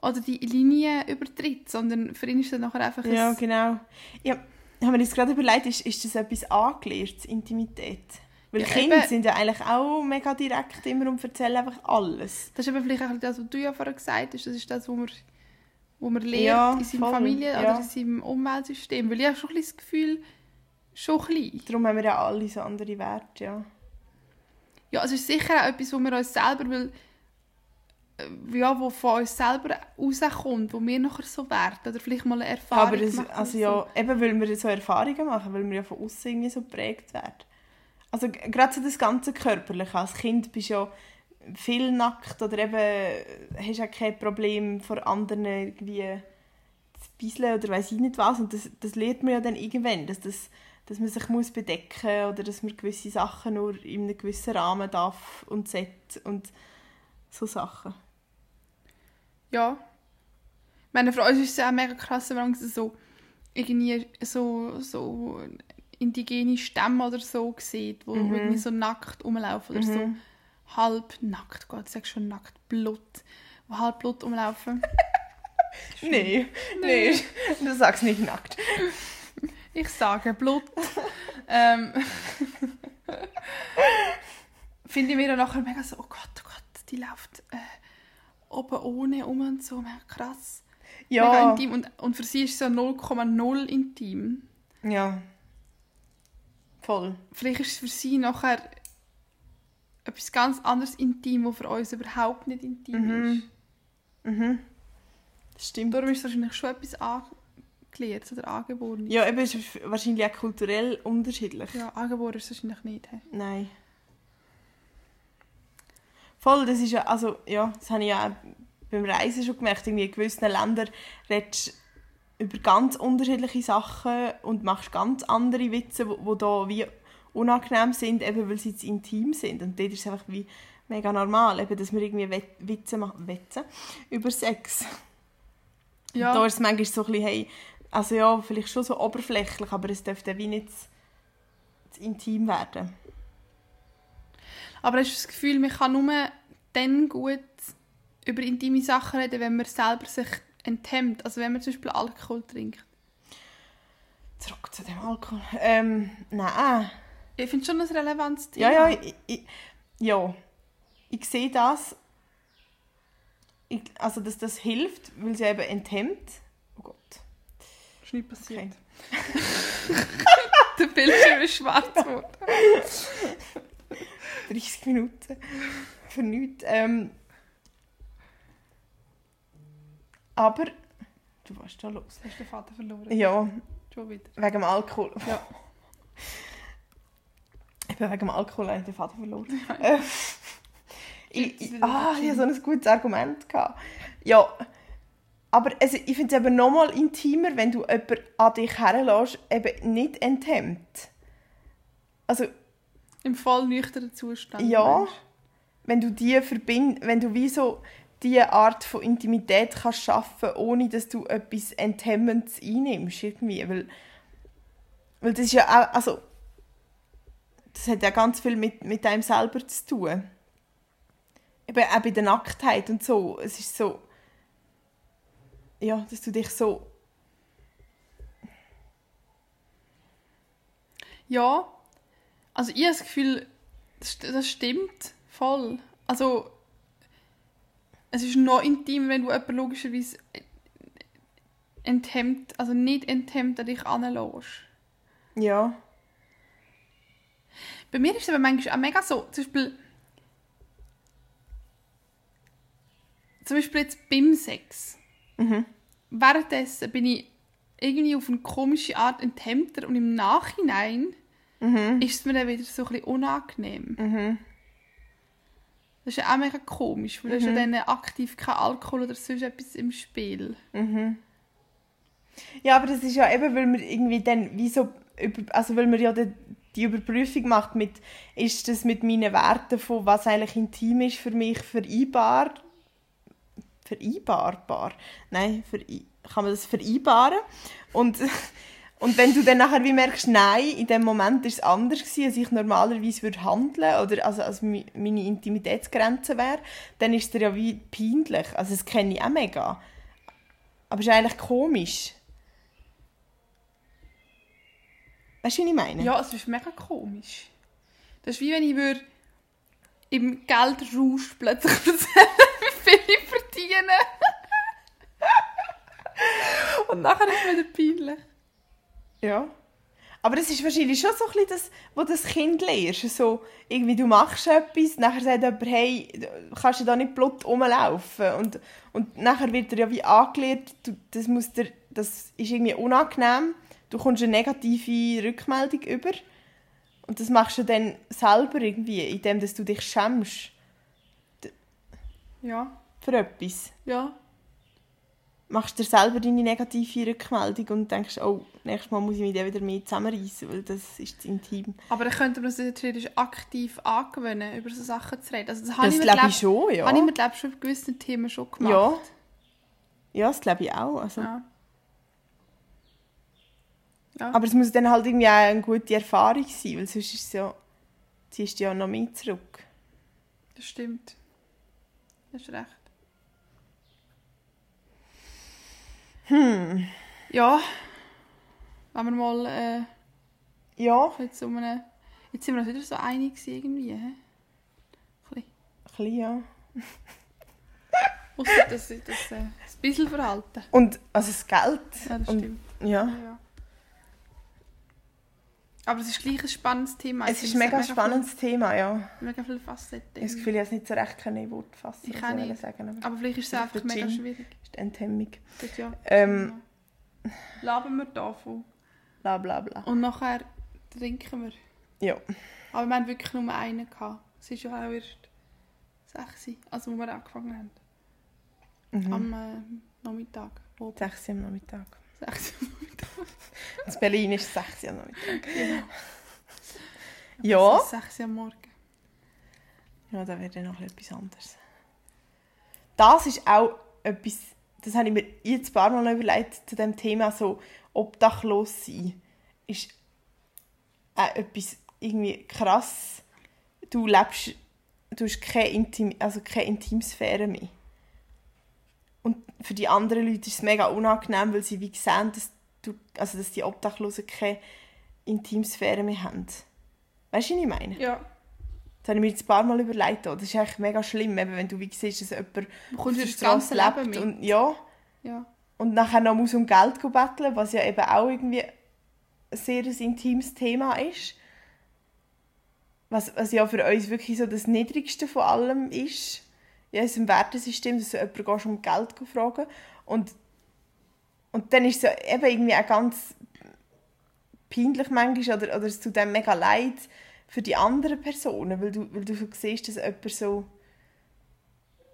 oder die Linie übertritt, sondern für ihn ist das nachher einfach ja, ein... genau. Ja, haben wir uns gerade überlegt, ist, ist das etwas angelerntes, Intimität? Weil Ja, Kinder eben. sind ja eigentlich auch mega direkt immer und erzählen einfach alles. Das ist aber vielleicht auch das, was du ja vorher gesagt hast, das ist das, was man, was man lernt Ja, in seiner voll, Familie ja. oder in seinem Umweltsystem. Weil ich habe schon ein bisschen das Gefühl, schon klein. Darum haben wir ja alle so andere Werte, ja. Ja, es ist sicher auch etwas, wo wir uns selber, weil, äh, ja, wo von uns selber rauskommt, wo wir nachher so werden oder vielleicht mal eine Erfahrung Aber das, machen also ja, eben weil wir so Erfahrungen machen, weil wir ja von außen irgendwie so geprägt werden. Also gerade so das ganze Körperliche. Als Kind bist du ja viel nackt oder eben hast ja kein Problem vor anderen irgendwie zu bisseln oder weiß ich nicht was. Und das, das lernt man ja dann irgendwann, dass, das, dass man sich muss bedecken oder dass man gewisse Sachen nur in einem gewissen Rahmen darf und sollte und so Sachen. Ja. Ich meine, für uns ist es auch mega krass, wenn man so irgendwie so, so indigene Stämme oder so sieht, wo Mhm. irgendwie so nackt rumlaufen oder so halb nackt, Gott, ich sag schon nackt, Blut, wo halb Blut rumlaufen. Nee, nee, du sagst nicht nackt. Ich sage Blut. ähm, Finde ich mir dann nachher mega so, oh Gott, oh Gott, die läuft äh, oben ohne um und so, mega krass. Mega Ja, intim. Und, und für sie ist es ja 0,0 intim. ja. Voll. Vielleicht ist es für sie nachher etwas ganz anderes intim, was für uns überhaupt nicht intim Mhm. ist. Mhm. Das stimmt. darum ist es wahrscheinlich schon etwas angelehrt oder angeboren. Ja, eben, es ist wahrscheinlich auch kulturell unterschiedlich. Ja, angeboren ist es wahrscheinlich nicht. Hey. Nein. Voll, das ist ja, also, ja, das habe ich ja beim Reisen schon gemerkt. Irgendwie in gewissen Ländern redest über ganz unterschiedliche Sachen und machst ganz andere Witze, wo, wo da wie unangenehm sind, eben weil sie zu intim sind. Und dort ist es einfach wie mega normal, eben, dass wir irgendwie Witze machen, Witze über Sex. Ja. Da ist es manchmal so ein bisschen, hey, also ja, vielleicht schon so oberflächlich, aber es dürfte wie nicht zu, zu intim werden. Aber hast du das Gefühl, man kann nur dann gut über intime Sachen reden, wenn man selber sich enthemmt? Also wenn man zum Beispiel Alkohol trinkt. Zurück zu dem Alkohol. Ähm, nein. Ich finde schon ein relevantes Thema. Ja, ja, ich, ich, ja. Ich sehe das. Ich, also, dass das hilft, weil sie eben enthemmt. Oh Gott. Ist nicht passiert. Okay. Der Bildschirm ist schwarz geworden. 30 Minuten. Für nichts. Ähm, aber. Du warst da los. Hast du den Vater verloren? Ja, Schon wieder. wegen dem Alkohol. Ja. Ich bin wegen dem Alkohol eigentlich den Vater verloren. Äh, ich, ich, ah, ich hatte so ein gutes Argument. Gehabt. Ja, aber also, ich finde es eben noch mal intimer, wenn du jemanden an dich herlässt, eben nicht enthemmt. Also, Im voll nüchternen Zustand. ja, meinst wenn du die verbind, wenn du wie so diese Art von Intimität kannst schaffen, ohne dass du etwas Enthemmendes einnimmst irgendwie, weil, weil das ist ja auch, also das hat ja ganz viel mit, mit einem selber zu tun. Eben auch bei der Nacktheit und so, es ist so, ja, dass du dich so? Ja. Also ich habe das Gefühl, das, st- das stimmt voll. Also es ist noch intimer, wenn du jemanden logischerweise enthemmt, also nicht enthemmt an dich anlässt. ja, Bei mir ist es aber manchmal auch mega so, zum Beispiel, zum Beispiel jetzt beim Sex. mhm. Währenddessen bin ich irgendwie auf eine komische Art enthemmter und im Nachhinein Mhm. ist es mir dann wieder so ein bisschen unangenehm. Mhm. Das ist ja auch mega komisch, weil da ist ja Mhm. dann aktiv kein Alkohol oder sonst etwas im Spiel. Mhm. Ja, aber das ist ja eben, weil man irgendwie dann wie so, also weil man ja die, die Überprüfung macht mit, ist das mit meinen Werten von was eigentlich intim ist für mich vereinbar, vereinbarbar. Nein, verei kann man das vereinbaren? Und, und wenn du dann nachher wie merkst, nein, in dem Moment ist es anders gewesen, als ich normalerweise würde handeln oder also als meine Intimitätsgrenze wäre, dann ist es ja wie peinlich. Also das kenne ich auch mega. Aber es ist eigentlich komisch. Weißt du, wie ich meine? Ja, es ist mega komisch. Das ist wie wenn ich würde im Geldrausch plötzlich erzählen, wie viel ich verdiene. Und nachher ist es wieder peinlich. Ja. Aber das ist wahrscheinlich schon so ein bisschen das, wo das Kind lernst. So, irgendwie du machst etwas, nachher sagt jemand, hey, du kannst du da nicht blut rumlaufen. Und, und nachher wird dir ja wie angelehrt, du, das, muss dir, das ist irgendwie unangenehm. Du kommst eine negative Rückmeldung über. Und das machst du dann selber irgendwie, indem dass du dich schämst Ja, für etwas. ja. Machst dir selber deine negative Rückmeldung und denkst, oh, nächstes Mal muss ich mich dann wieder mehr zusammenreißen, weil das ist zu intim. Aber dann könnte man sich theoretisch aktiv angewöhnen, über so Sachen zu reden. Also das habe Das ich glaube glaub, ich schon, ja. habe ich mir glaub, schon bei gewissen Themen schon gemacht. Ja. Ja, das glaube ich auch. Also. ja. Ja. Aber es muss dann halt irgendwie auch eine gute Erfahrung sein, weil sonst ist es ja, ziehst du ja noch mehr zurück. Das stimmt. Das ist recht. Hm. Ja. Wenn wir mal äh, Ja, jetzt um eine... Jetzt sind wir uns wieder so einig irgendwie. Ein bisschen. ein bisschen, ja. Ausser das, das, das, äh, das bisschen Verhalten. Und also das Geld. Ja, das und, stimmt. Ja. Ja. Aber es ist gleich ein spannendes Thema. Es Ich ist ein mega hat spannendes Thema, ja. Viel, mega viele Facetten. Ich habe das Gefühl, ich habe es nicht so recht können Wort fassen, Ich wollte nicht. sagen aber Aber vielleicht ist es einfach mega Gin. schwierig. ist die Enthemmung. Das ja. Ähm. Laben wir davon. Bla bla bla. Und nachher trinken wir. Ja. Aber wir hatten wirklich nur einen. Gehabt. Es ist ja auch erst sechs, also wo wir angefangen haben. Mhm. Am äh, Nachmittag. Oben. 6 Uhr am Nachmittag. Sechs am Nachmittag. In Berlin ist es 6 Uhr am Nachmittag. Genau. Ja. Es ist sechs am Morgen. Ja, da wäre dann noch etwas anderes. Das ist auch etwas, das habe ich mir jetzt ein paar Mal überlegt zu dem Thema, so obdachlos sein, ist auch etwas irgendwie krass. Du lebst, du hast keine, Intim, also keine Intimsphäre mehr. Und für die anderen Leute ist es mega unangenehm, weil sie wie sehen, dass, du, also dass die Obdachlosen keine Intimsphäre mehr haben. Weißt du, was ich meine? Ja. Das habe ich mir jetzt ein paar Mal überlegt. auch. Das ist eigentlich mega schlimm, eben, wenn du wie siehst, dass jemand auf der ja das ganze Straße Leben lebt. mit. Und, ja, Ja. und nachher noch muss um Geld betteln, was ja eben auch irgendwie ein sehr ein intimes Thema ist. Was, was ja für uns wirklich so das Niedrigste von allem ist. In unserem Wertesystem, dass du jemanden gehst, um Geld zu fragen. Und, und dann ist es ja eben irgendwie auch ganz peinlich manchmal oder, oder es tut einem mega leid für die anderen Personen, weil du, weil du so siehst, dass jemand so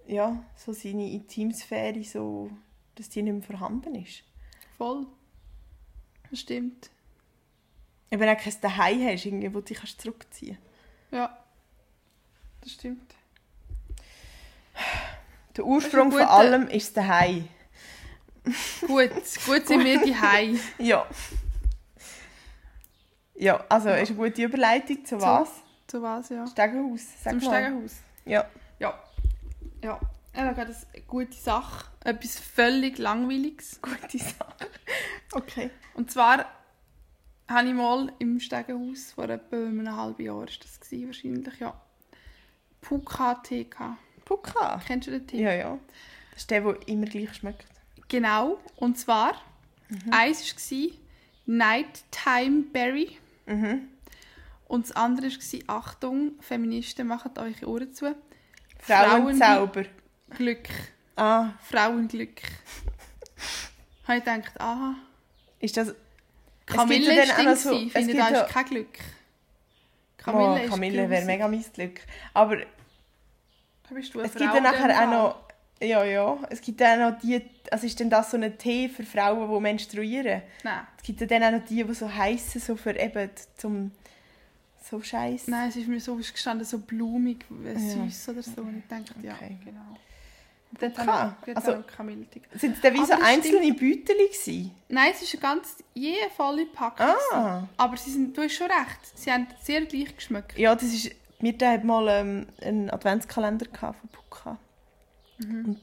ja, so seine Intimsphäre so, dass die nicht mehr vorhanden ist. Voll. Das stimmt. Wenn du kein Daheim hast, irgendwie, wo du dich kannst zurückziehen Ja. Das stimmt. Der Ursprung Das von allem ist das Daheim. Gut, gut sind wir die Hai. Ja. Ja, also ist eine gute Überleitung zu Zu- was? Zu was, ja? Stegenhaus, sag Zum mal. Stegenhaus. Ja. Ja. Ja. Er hat gerade eine gute Sache. Etwas völlig Langweiliges. Gute Sache. Okay. Und zwar habe ich mal im Stegenhaus vor etwa einem halben Jahr ist das gewesen, wahrscheinlich, ja. Puka-Tee gehabt. Puka. Kennst du den Tee? Ja, ja. Das ist der, der immer gleich schmeckt. Genau. Und zwar, eins war Nighttime Berry. Mhm. Und das andere war, Achtung, Feministen, macht eure Ohren zu. Frauenzauber. Glück. Ah, Frauenglück. habe ich gedacht, aha. ist das... Kamille ist Ding, so- ich finde, da ist kein Glück. Kamille, oh, Kamille wäre mega mein Glück. Aber bist du eine Es gibt Frau ja dem nachher auch noch, ja, ja, es gibt dann auch noch die, also ist denn das so ein Tee für Frauen, die menstruieren? Nein. Es gibt ja dann auch noch die, die so heissen, so für eben zum, so Scheiß. Nein, es ist mir so gestanden, so blumig, äh, Ja. süß oder so. Und ich dachte, ja, Okay. genau. Dort haben Also- Milch. Sind es dann wie so einzelne Beutel gewesen? Nein, es ist eine ganz je volle Packung. Ah. Aber sie sind, du hast schon recht, sie haben sehr gleich geschmeckt. Ja, das ist... Wir hatten mal ähm, einen Adventskalender von Puka. Mhm. Und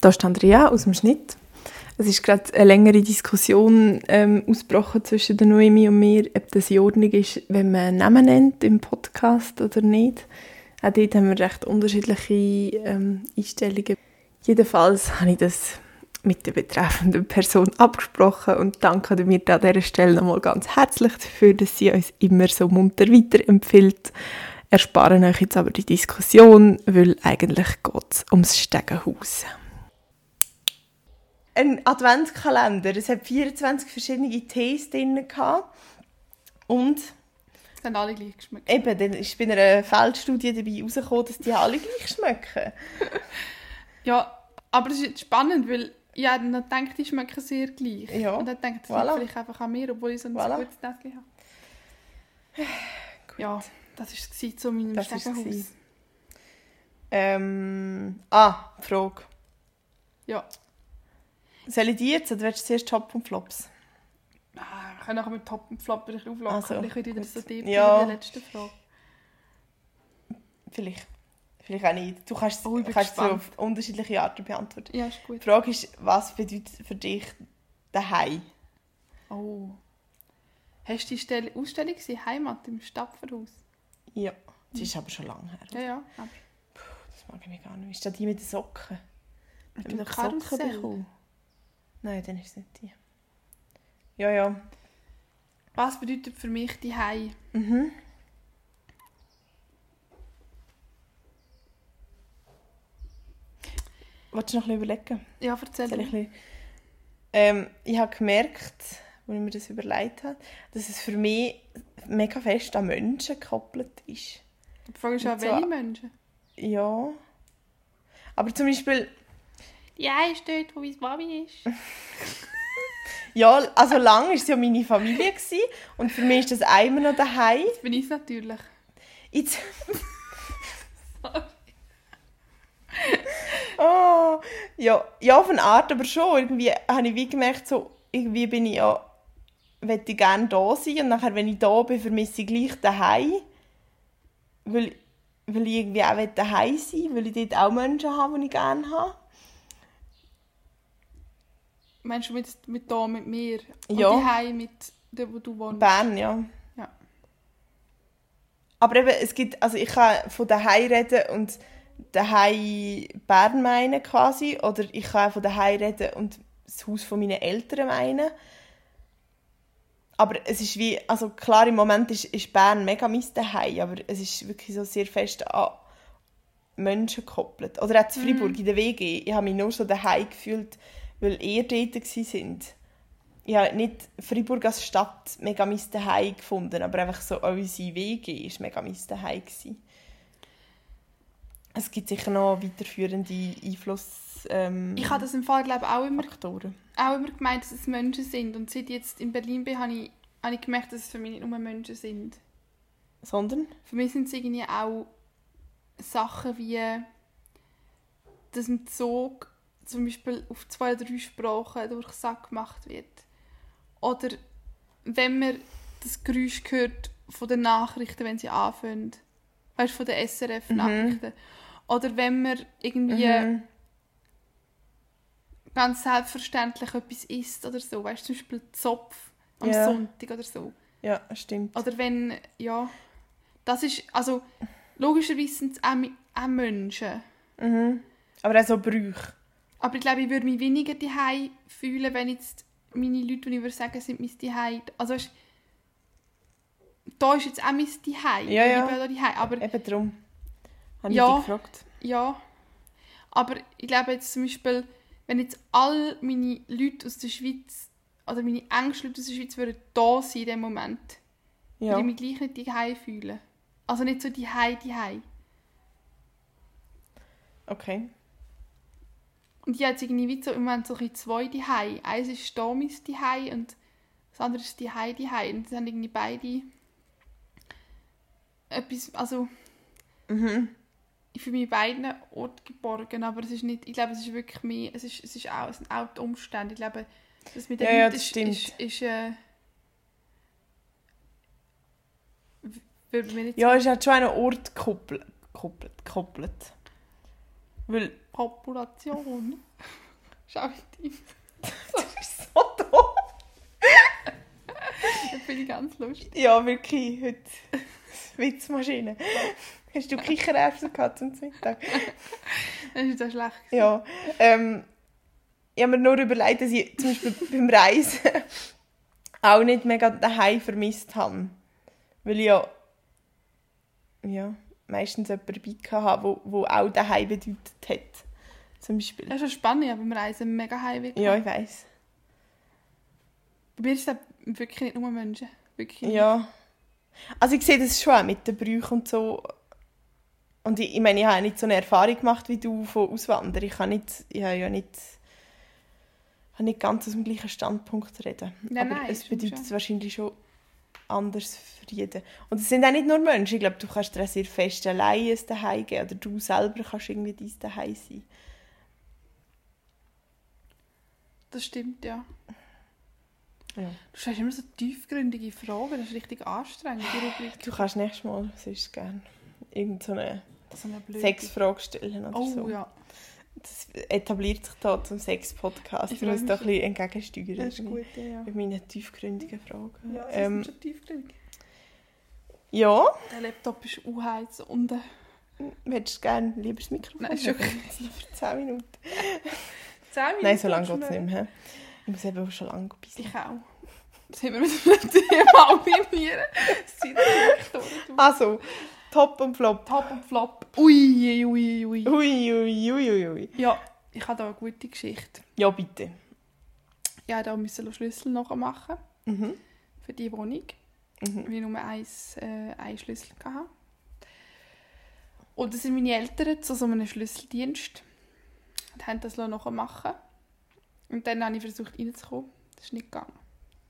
da ist Andrea aus dem Schnitt. Es ist gerade eine längere Diskussion ähm, ausgebrochen zwischen der Noemi und mir, ob das in Ordnung ist, wenn man Namen nennt im Podcast oder nicht. Auch dort haben wir recht unterschiedliche ähm, Einstellungen. Jedenfalls habe ich das mit der betreffenden Person abgesprochen und danke mir an dieser Stelle nochmal ganz herzlich dafür, dass sie uns immer so munter weiterempfiehlt. Ersparen euch jetzt aber die Diskussion, weil eigentlich geht es ums Stegenhaus. Ein Adventskalender. Es hat 24 verschiedene Tees drin. gehabt. Und haben alle gleich geschmeckt. eben, dann ist bei einer Feldstudie dabei herausgekommen, dass die alle gleich schmecken. Ja, aber es ist spannend, weil ich hätte noch gedacht, die schmecken sehr gleich. Ja, Und dann denkt das voilà. vielleicht einfach an mir, obwohl ich so ein Voilà. gutes Näschen habe. Ja, das war zu meinem Das Stegenhaus. Ähm, ah, Frage. Ja. Soll ich die jetzt oder willst du zuerst Top und Flops? Ah, Ich kann nachher mit Top und Flop wieder auflocken, Also, ich würde wieder gut. so deep Ja. in der letzten Frage. Vielleicht. Vielleicht auch nicht. Du kannst, Oh, kannst es auf unterschiedliche Arten beantworten. Ja, ist gut. Die Frage ist, was bedeutet für dich daheim? Oh. Hast du die Stelle, Ausstellung gesehen? Heimat im Stapferhaus? Ja. Das ist aber schon lange her. Ja, ja. Aber Das mag ich mir gar nicht. Ist das die mit den Socken? mit dem Karussell. bekommen? Nein, dann ist es nicht die. Ja, ja. Was bedeutet für mich die Hei? Mhm. Willst du noch ein bisschen überlegen? Ja, erzähl Soll ich, bisschen- ähm, ich habe gemerkt, als ich mir das überlegt habe, dass es für mich mega fest an Menschen gekoppelt ist. Die Frage ist ja, so- welche Menschen? Ja. Aber zum Beispiel, Die Hei ist dort, wo meine Mami ist. ja, also lange war es ja meine Familie gewesen, und für mich ist das auch immer noch daheim. Das bin ich natürlich. Jetzt. oh, ja, ja, auf eine Art aber schon. Irgendwie habe ich wie gemerkt, so, irgendwie bin ich ja, möchte ich gerne da sein und nachher, wenn ich da bin, vermisse ich gleich daheim, weil, weil ich irgendwie auch daheim sein will, weil ich dort auch Menschen habe, die ich gerne habe. Meinst du mit, mit da, mit mir? Und Ja. die Hei mit der, wo du wohnst? Bern, ja. Ja. Aber eben, es gibt, also ich kann von daheim reden und daheim Bern meinen quasi, oder ich kann auch von daheim reden und das Haus von meinen Eltern meinen. Aber es ist wie, also klar, im Moment ist, ist Bern mega mein Daheim, aber es ist wirklich so sehr fest an Menschen gekoppelt. Oder auch zu Freiburg in der WG. Ich habe mich nur so daheim gefühlt, weil ihr dort sind. Ich habe nicht Freiburg als Stadt mega mein Daheim gefunden, aber einfach so unsere WG war mega mein Daheim. gewesen. Es gibt sicher noch weiterführende Einflussfaktoren. Ähm, Ich habe das im Fall, glaube auch immer, Faktoren. auch immer gemeint, dass es Menschen sind. Und seit ich jetzt in Berlin bin, habe ich, habe ich gemerkt, dass es für mich nicht nur Menschen sind. Sondern? Für mich sind es irgendwie auch Sachen wie, dass ein Zug zum Beispiel auf zwei oder drei Sprachen durch Sack gemacht wird. Oder wenn man das Geräusch hört von den Nachrichten, wenn sie anfangen. Weißt du, von den SRF-Nachrichten. Oder wenn man irgendwie Mhm. ganz selbstverständlich etwas isst oder so. Weißt du, zum Beispiel Zopf am Ja. Sonntag oder so. Ja, stimmt. Oder wenn, ja, das ist, also logischerweise sind es auch, auch Menschen. Mhm. Aber auch so Brüche. Aber ich glaube, ich würde mich weniger daheim fühlen, wenn jetzt meine Leute, die ich würde sagen, sind mein Zuhause. Also weißt, da ist jetzt auch mein Zuhause. Ja, ja. Ich bin daheim. Aber Eben darum. Habe ich Ja. dich gefragt. ja, aber ich glaube jetzt zum Beispiel, wenn jetzt all meine Leute aus der Schweiz oder meine engsten Leute aus der Schweiz würden da sein in dem Moment, Ja. würde ich mich gleich nicht daheim fühlen. Also nicht so daheim, daheim. Okay. Und ich habe jetzt irgendwie wie so, im Moment so ein zwei Dihei. Eins ist da mein Dihei und das andere ist Dihei Dihei. Und das haben irgendwie beide etwas, also Mhm. Ich fühle mich beiden Orten geborgen, aber es ist nicht, ich glaube, es ist wirklich mehr, es, ist, es, ist auch, es sind auch die Umstände. Ich glaube, das mit den Ja, ja, das ist, stimmt. ist, ist äh, Ja, es ist halt schon einen Ort gekoppelt. gekoppelt, gekoppelt. Weil, Population. Schau ich die. das ist so doof. Das finde ich ganz lustig. Ja, wirklich, heute Witzmaschine. Hast du Kichererbsen gehabt zum Mittag? Das ist so schlecht. gewesen. Ja, ähm, ich habe mir nur überlegt, dass ich zum Beispiel beim Reisen auch nicht mega daheim vermisst habe. Weil ich ja, ja meistens jemanden dabei hatte, wo, wo auch daheim bedeutet hat. Zum Beispiel. Das ist schon spannend, beim Reisen mega heimweh. Ja, ich weiß. Bei mir ist das wirklich nicht nur Menschen. Wirklich. Ja. Also ich sehe das schon auch mit den Brüchen und so. Und ich, ich meine, ich habe nicht so eine Erfahrung gemacht wie du von Auswandern. Ich kann nicht, ich habe ja nicht, ich kann nicht ganz aus dem gleichen Standpunkt reden. Nein, Aber nein, es bedeutet schon. wahrscheinlich schon anders für jeden. Und es sind auch nicht nur Menschen. Ich glaube, du kannst dir sehr fest allein ein Daheim geben. Oder du selber kannst irgendwie dein Daheim sein. Das stimmt, ja. Ja. Du stellst immer so tiefgründige Fragen, das ist richtig anstrengend, die Rubrik. Du kannst nächstes Mal sonst gerne irgendeine So eine. Sexfrage stellen oder Oh so. ja, Das etabliert sich da zum Sex-Podcast. Ich muss da ein bisschen entgegensteuern. das ist gut, ja. Mit meinen tiefgründigen Fragen. Ja, das ähm, ist schon tiefgründig. ja, Der Laptop ist unheiz und... Äh, hättest du gerne lieber das Mikrofon? Nein, ist okay. Jetzt noch für 10 Minuten. 10 Minuten Nein, so lange schon geht es nicht mehr. Ich muss eben schon lange bisschen. Ich auch. Das haben wir mit einem Thema animieren. Durch. du. Also, Top und Flop. Top und Flop. Ui, ui, ui. Ui, ui, ui, ui, ui. Ja, ich habe da eine gute Geschichte. Ja, bitte. Ja, da müssen wir Schlüssel noch machen Mhm. für die Wohnung, Mhm. weil ich nur eins, äh, einen Schlüssel hatte. Und das sind meine Eltern zu so einem Schlüsseldienst und haben das noch machen. Und dann habe ich versucht reinzukommen. Das ist nicht gegangen.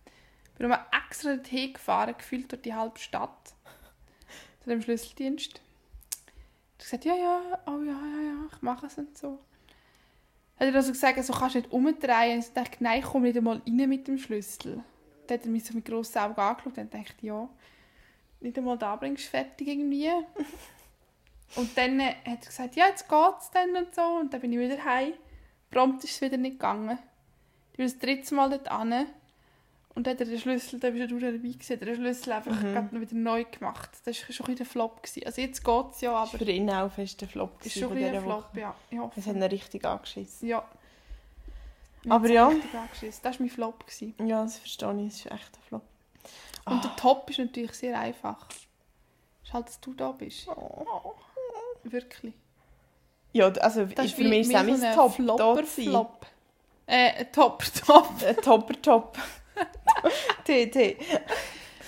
Ich bin nochmal extra dorthin gefahren, gefühlt durch die halbe Stadt. Zu dem Schlüsseldienst. Ich habe gesagt, ja, ja, oh ja, ja, ja, ich mache es und so. Hat er also gesagt, so kannst du nicht umdrehen. Und ich dachte, nein, ich komme nicht einmal rein mit dem Schlüssel. Dann hat er mich so mit grossen Augen angeschaut und dann dachte ja, nicht einmal da bringst du fertig irgendwie. und dann hat er gesagt, ja, jetzt geht's dann und so. Und dann bin ich wieder heim. Prompt ist es wieder nicht gegangen. Ich bin das dritte Mal dort hin. Und dann hat er den Schlüssel, da bist du dabei gewesen, den Schlüssel einfach Mhm. wieder neu gemacht. Das war schon ein der Flop. Gewesen. Also jetzt geht es ja, Das war aber für ihn auch fest ein Flop ist schon ein Flop, Woche. ja. Ich hoffe. Das hat ihn richtig angeschissen. Ja. Aber ja. Das war mein Flop. Gewesen. Ja, das verstehe ich. Das ist echt ein Flop. Und Ah. der Top ist natürlich sehr einfach. Ist halt, dass du da bist. Oh. Wirklich. Ja, also Das für mich ist auch mein so Top. sein. Flopper-Flop. Äh, ein Top-Top. Ein Topper Top. TT.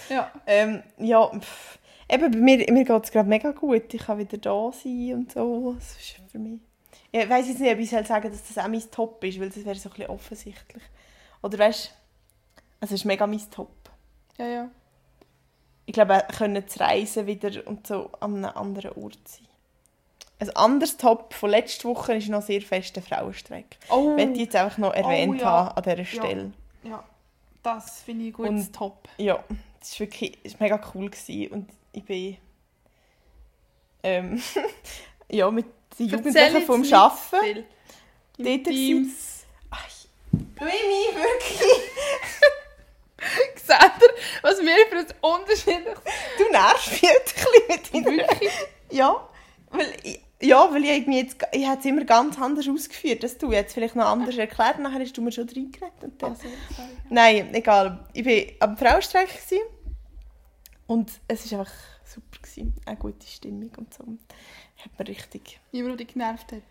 Ja. Ähm, ja, pff. eben bei mir, mir geht es gerade mega gut. Ich kann wieder da sein und so. Das ist für mich... Ich weiss jetzt nicht, ob ich soll sagen dass das auch mein Top ist, weil das wäre so ein bisschen offensichtlich. Oder weißt du, also es ist mega mein Top. Ja, ja. Ich glaube, können zu reisen wieder und so an einem anderen Ort sein. Ein anderes Top von letzter Woche ist noch sehr fest der Frauenstreik. Oh, Ich möchte jetzt einfach noch erwähnt ja. haben an dieser Stelle. ja. Das finde ich gut. Und- Top. Ja, das war wirklich das war mega cool. Gewesen. Und ich bin ähm, ja, mit den Jugendlichen vom Arbeiten. Dort Teams. Noemi, wirklich? Seht ihr, was wir für ein unterschiedliches... Du nervst mich ein bisschen mit deiner... Wirklich? Ja, weil ich, ja, weil ich irgendwie jetzt... Ich habe es immer ganz anders ausgeführt als du. Jetzt vielleicht noch anders erklärt. Nachher hast du mir schon reingeredet. Und. Also. Nein, egal. Ich war am Frauenstreik und es war einfach super. Gewesen. Eine gute Stimmung und so. Hat mir richtig... Niemand, der dich genervt hat.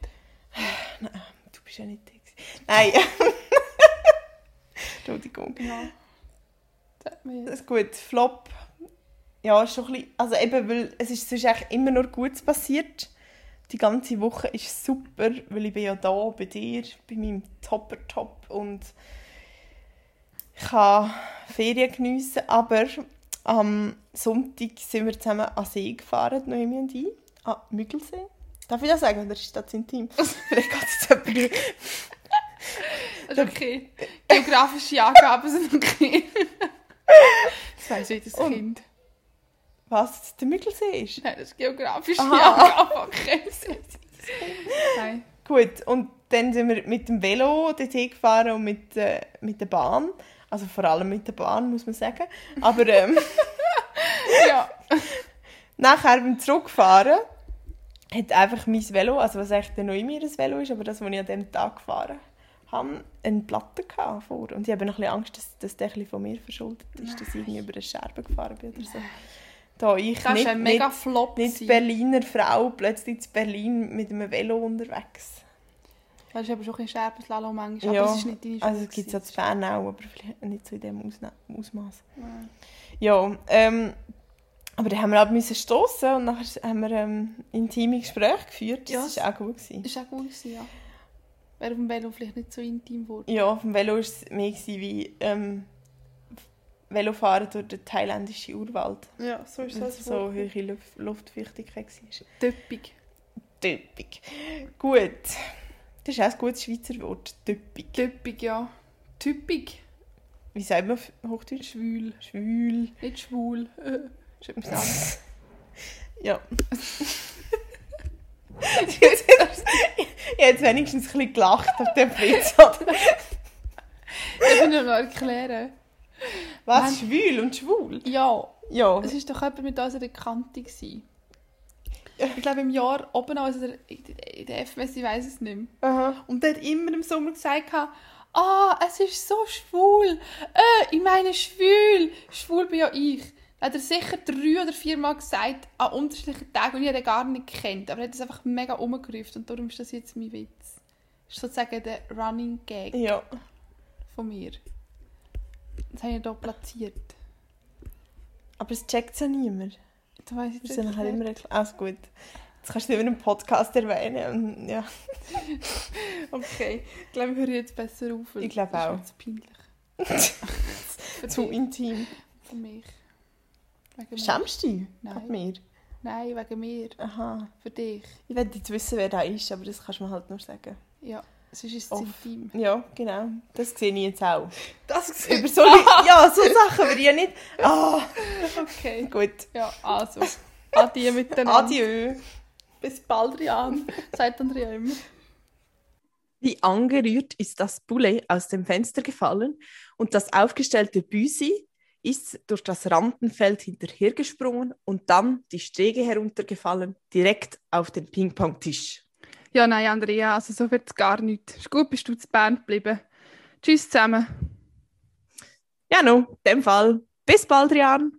Du bist ja nicht da. gewesen. Nein. Entschuldigung. Ja. Mir Das ist gut. Flop. Ja, ist schon ein bisschen... Also eben, weil es ist sonst eigentlich immer nur Gutes passiert. Die ganze Woche ist super, weil ich bin ja da bei dir, bei meinem Topper-Top und ich kann Ferien geniessen, aber am Sonntag sind wir zusammen an See gefahren, Noemi und ich, an Müggelsee. Darf ich das sagen? Oder ist das intim? Vielleicht geht es jetzt Das ist okay. Geografische Angaben sind okay. das weiss jedes Kind. Was? Der Müggelsee ist? Nein, das ist geografische Aha. Okay. Nein. Gut, und dann sind wir mit dem Velo dorthin gefahren und mit, äh, mit der Bahn. Also vor allem mit der Bahn, muss man sagen. Aber ähm, Ja. nachher beim Zurückfahren hat einfach mein Velo, also was eigentlich noch immer ein Velo ist, aber das, was ich an diesem Tag gefahren habe, eine Platte gehabt vor. Und ich habe ein bisschen Angst, dass, dass der ein bisschen von mir verschuldet ist, dass ich irgendwie über eine Scherbe gefahren bin oder so. Da ich Das nicht, ist ein mega nicht, Flop. nicht gewesen. Berliner Frau plötzlich in Berlin mit einem Velo unterwegs. Das ist aber schon ein bisschen Scherbenslalom manchmal. Ja, Aber es ist nicht deine Schuld. Also es gibt es ja zu Bern auch, aber vielleicht nicht so in diesem Ausmaß. Ja, ähm, aber dann haben wir ab müssen stoßen und nachher haben wir ähm, intime Gespräche geführt. Das Ja. war auch gut. Gewesen. Das war auch gut, gewesen, ja. Wäre auf dem Velo vielleicht nicht so intim wurde. Ja, auf dem Velo war es mehr gewesen wie ähm, Velofahren durch den thailändischen Urwald. Ja, so ist es so hohe Luft Luftfeuchtigkeit war. Töppig. Typig. Gut. Das ist auch ein gutes Schweizer Wort. Typig. Töppig, ja. Typig. Wie sagt man auf Hochdeutsch? Schwül. Schwül. Nicht schwul. Ist etwas anderes. Ja. ich habe jetzt wenigstens ein bisschen gelacht auf dem oder? Ich will noch erklären. Was? Nein. Schwül und schwul? Ja, Ja. es war doch jemand mit unserer Kante. gewesen. Ich glaube im Jahr oben, also der- in der FMS, ich weiß es nicht mehr. Aha. Und der hat immer im Sommer gesagt, ah, es ist so schwul. Äh, ich meine schwül. Schwul bin ja ich. Das hat er sicher drei oder vier Mal gesagt, an unterschiedlichen Tagen, und ich habe ihn gar nicht kennt. Aber er hat es einfach mega umgerufen und darum ist das jetzt mein Witz. Das ist sozusagen der Running Gag Ja. von mir. Das habe ich hier platziert. Aber es checkt ja niemand. Da weiss ich Das jetzt nachher erklärt. immer erklärt. Also gut. Jetzt kannst du es nicht in einem Podcast erwähnen. Und, Ja. Okay, ich glaube, ich höre jetzt besser auf. Ich glaube das ist auch. jetzt peinlich. Zu intim. Für mich. Wegen. Schämst du dich Nein. mir? Nein, wegen mir. Aha. Für dich. Ich will jetzt wissen, wer da ist, aber das kannst du mir halt nur sagen. Ja, es ist jetzt Off. intim. Ja, genau. Das sehe ich jetzt auch. Das Über so, ja, so Sachen würde ich ja nicht... Ah, Okay. gut. Ja, also. Adieu miteinander. Adieu. Bis bald, Rian. Sagt Andrea immer. Wie angerührt ist das Poulet aus dem Fenster gefallen und das aufgestellte Büsi ist durch das Randenfeld hinterhergesprungen und dann die Stege heruntergefallen, direkt auf den Ping-Pong-Tisch. Ja, nein, Andrea, also so wird es gar nicht. Ist gut, bist du zu Bern geblieben. Tschüss zusammen. Ja, no, in dem Fall. Bis bald, Rian.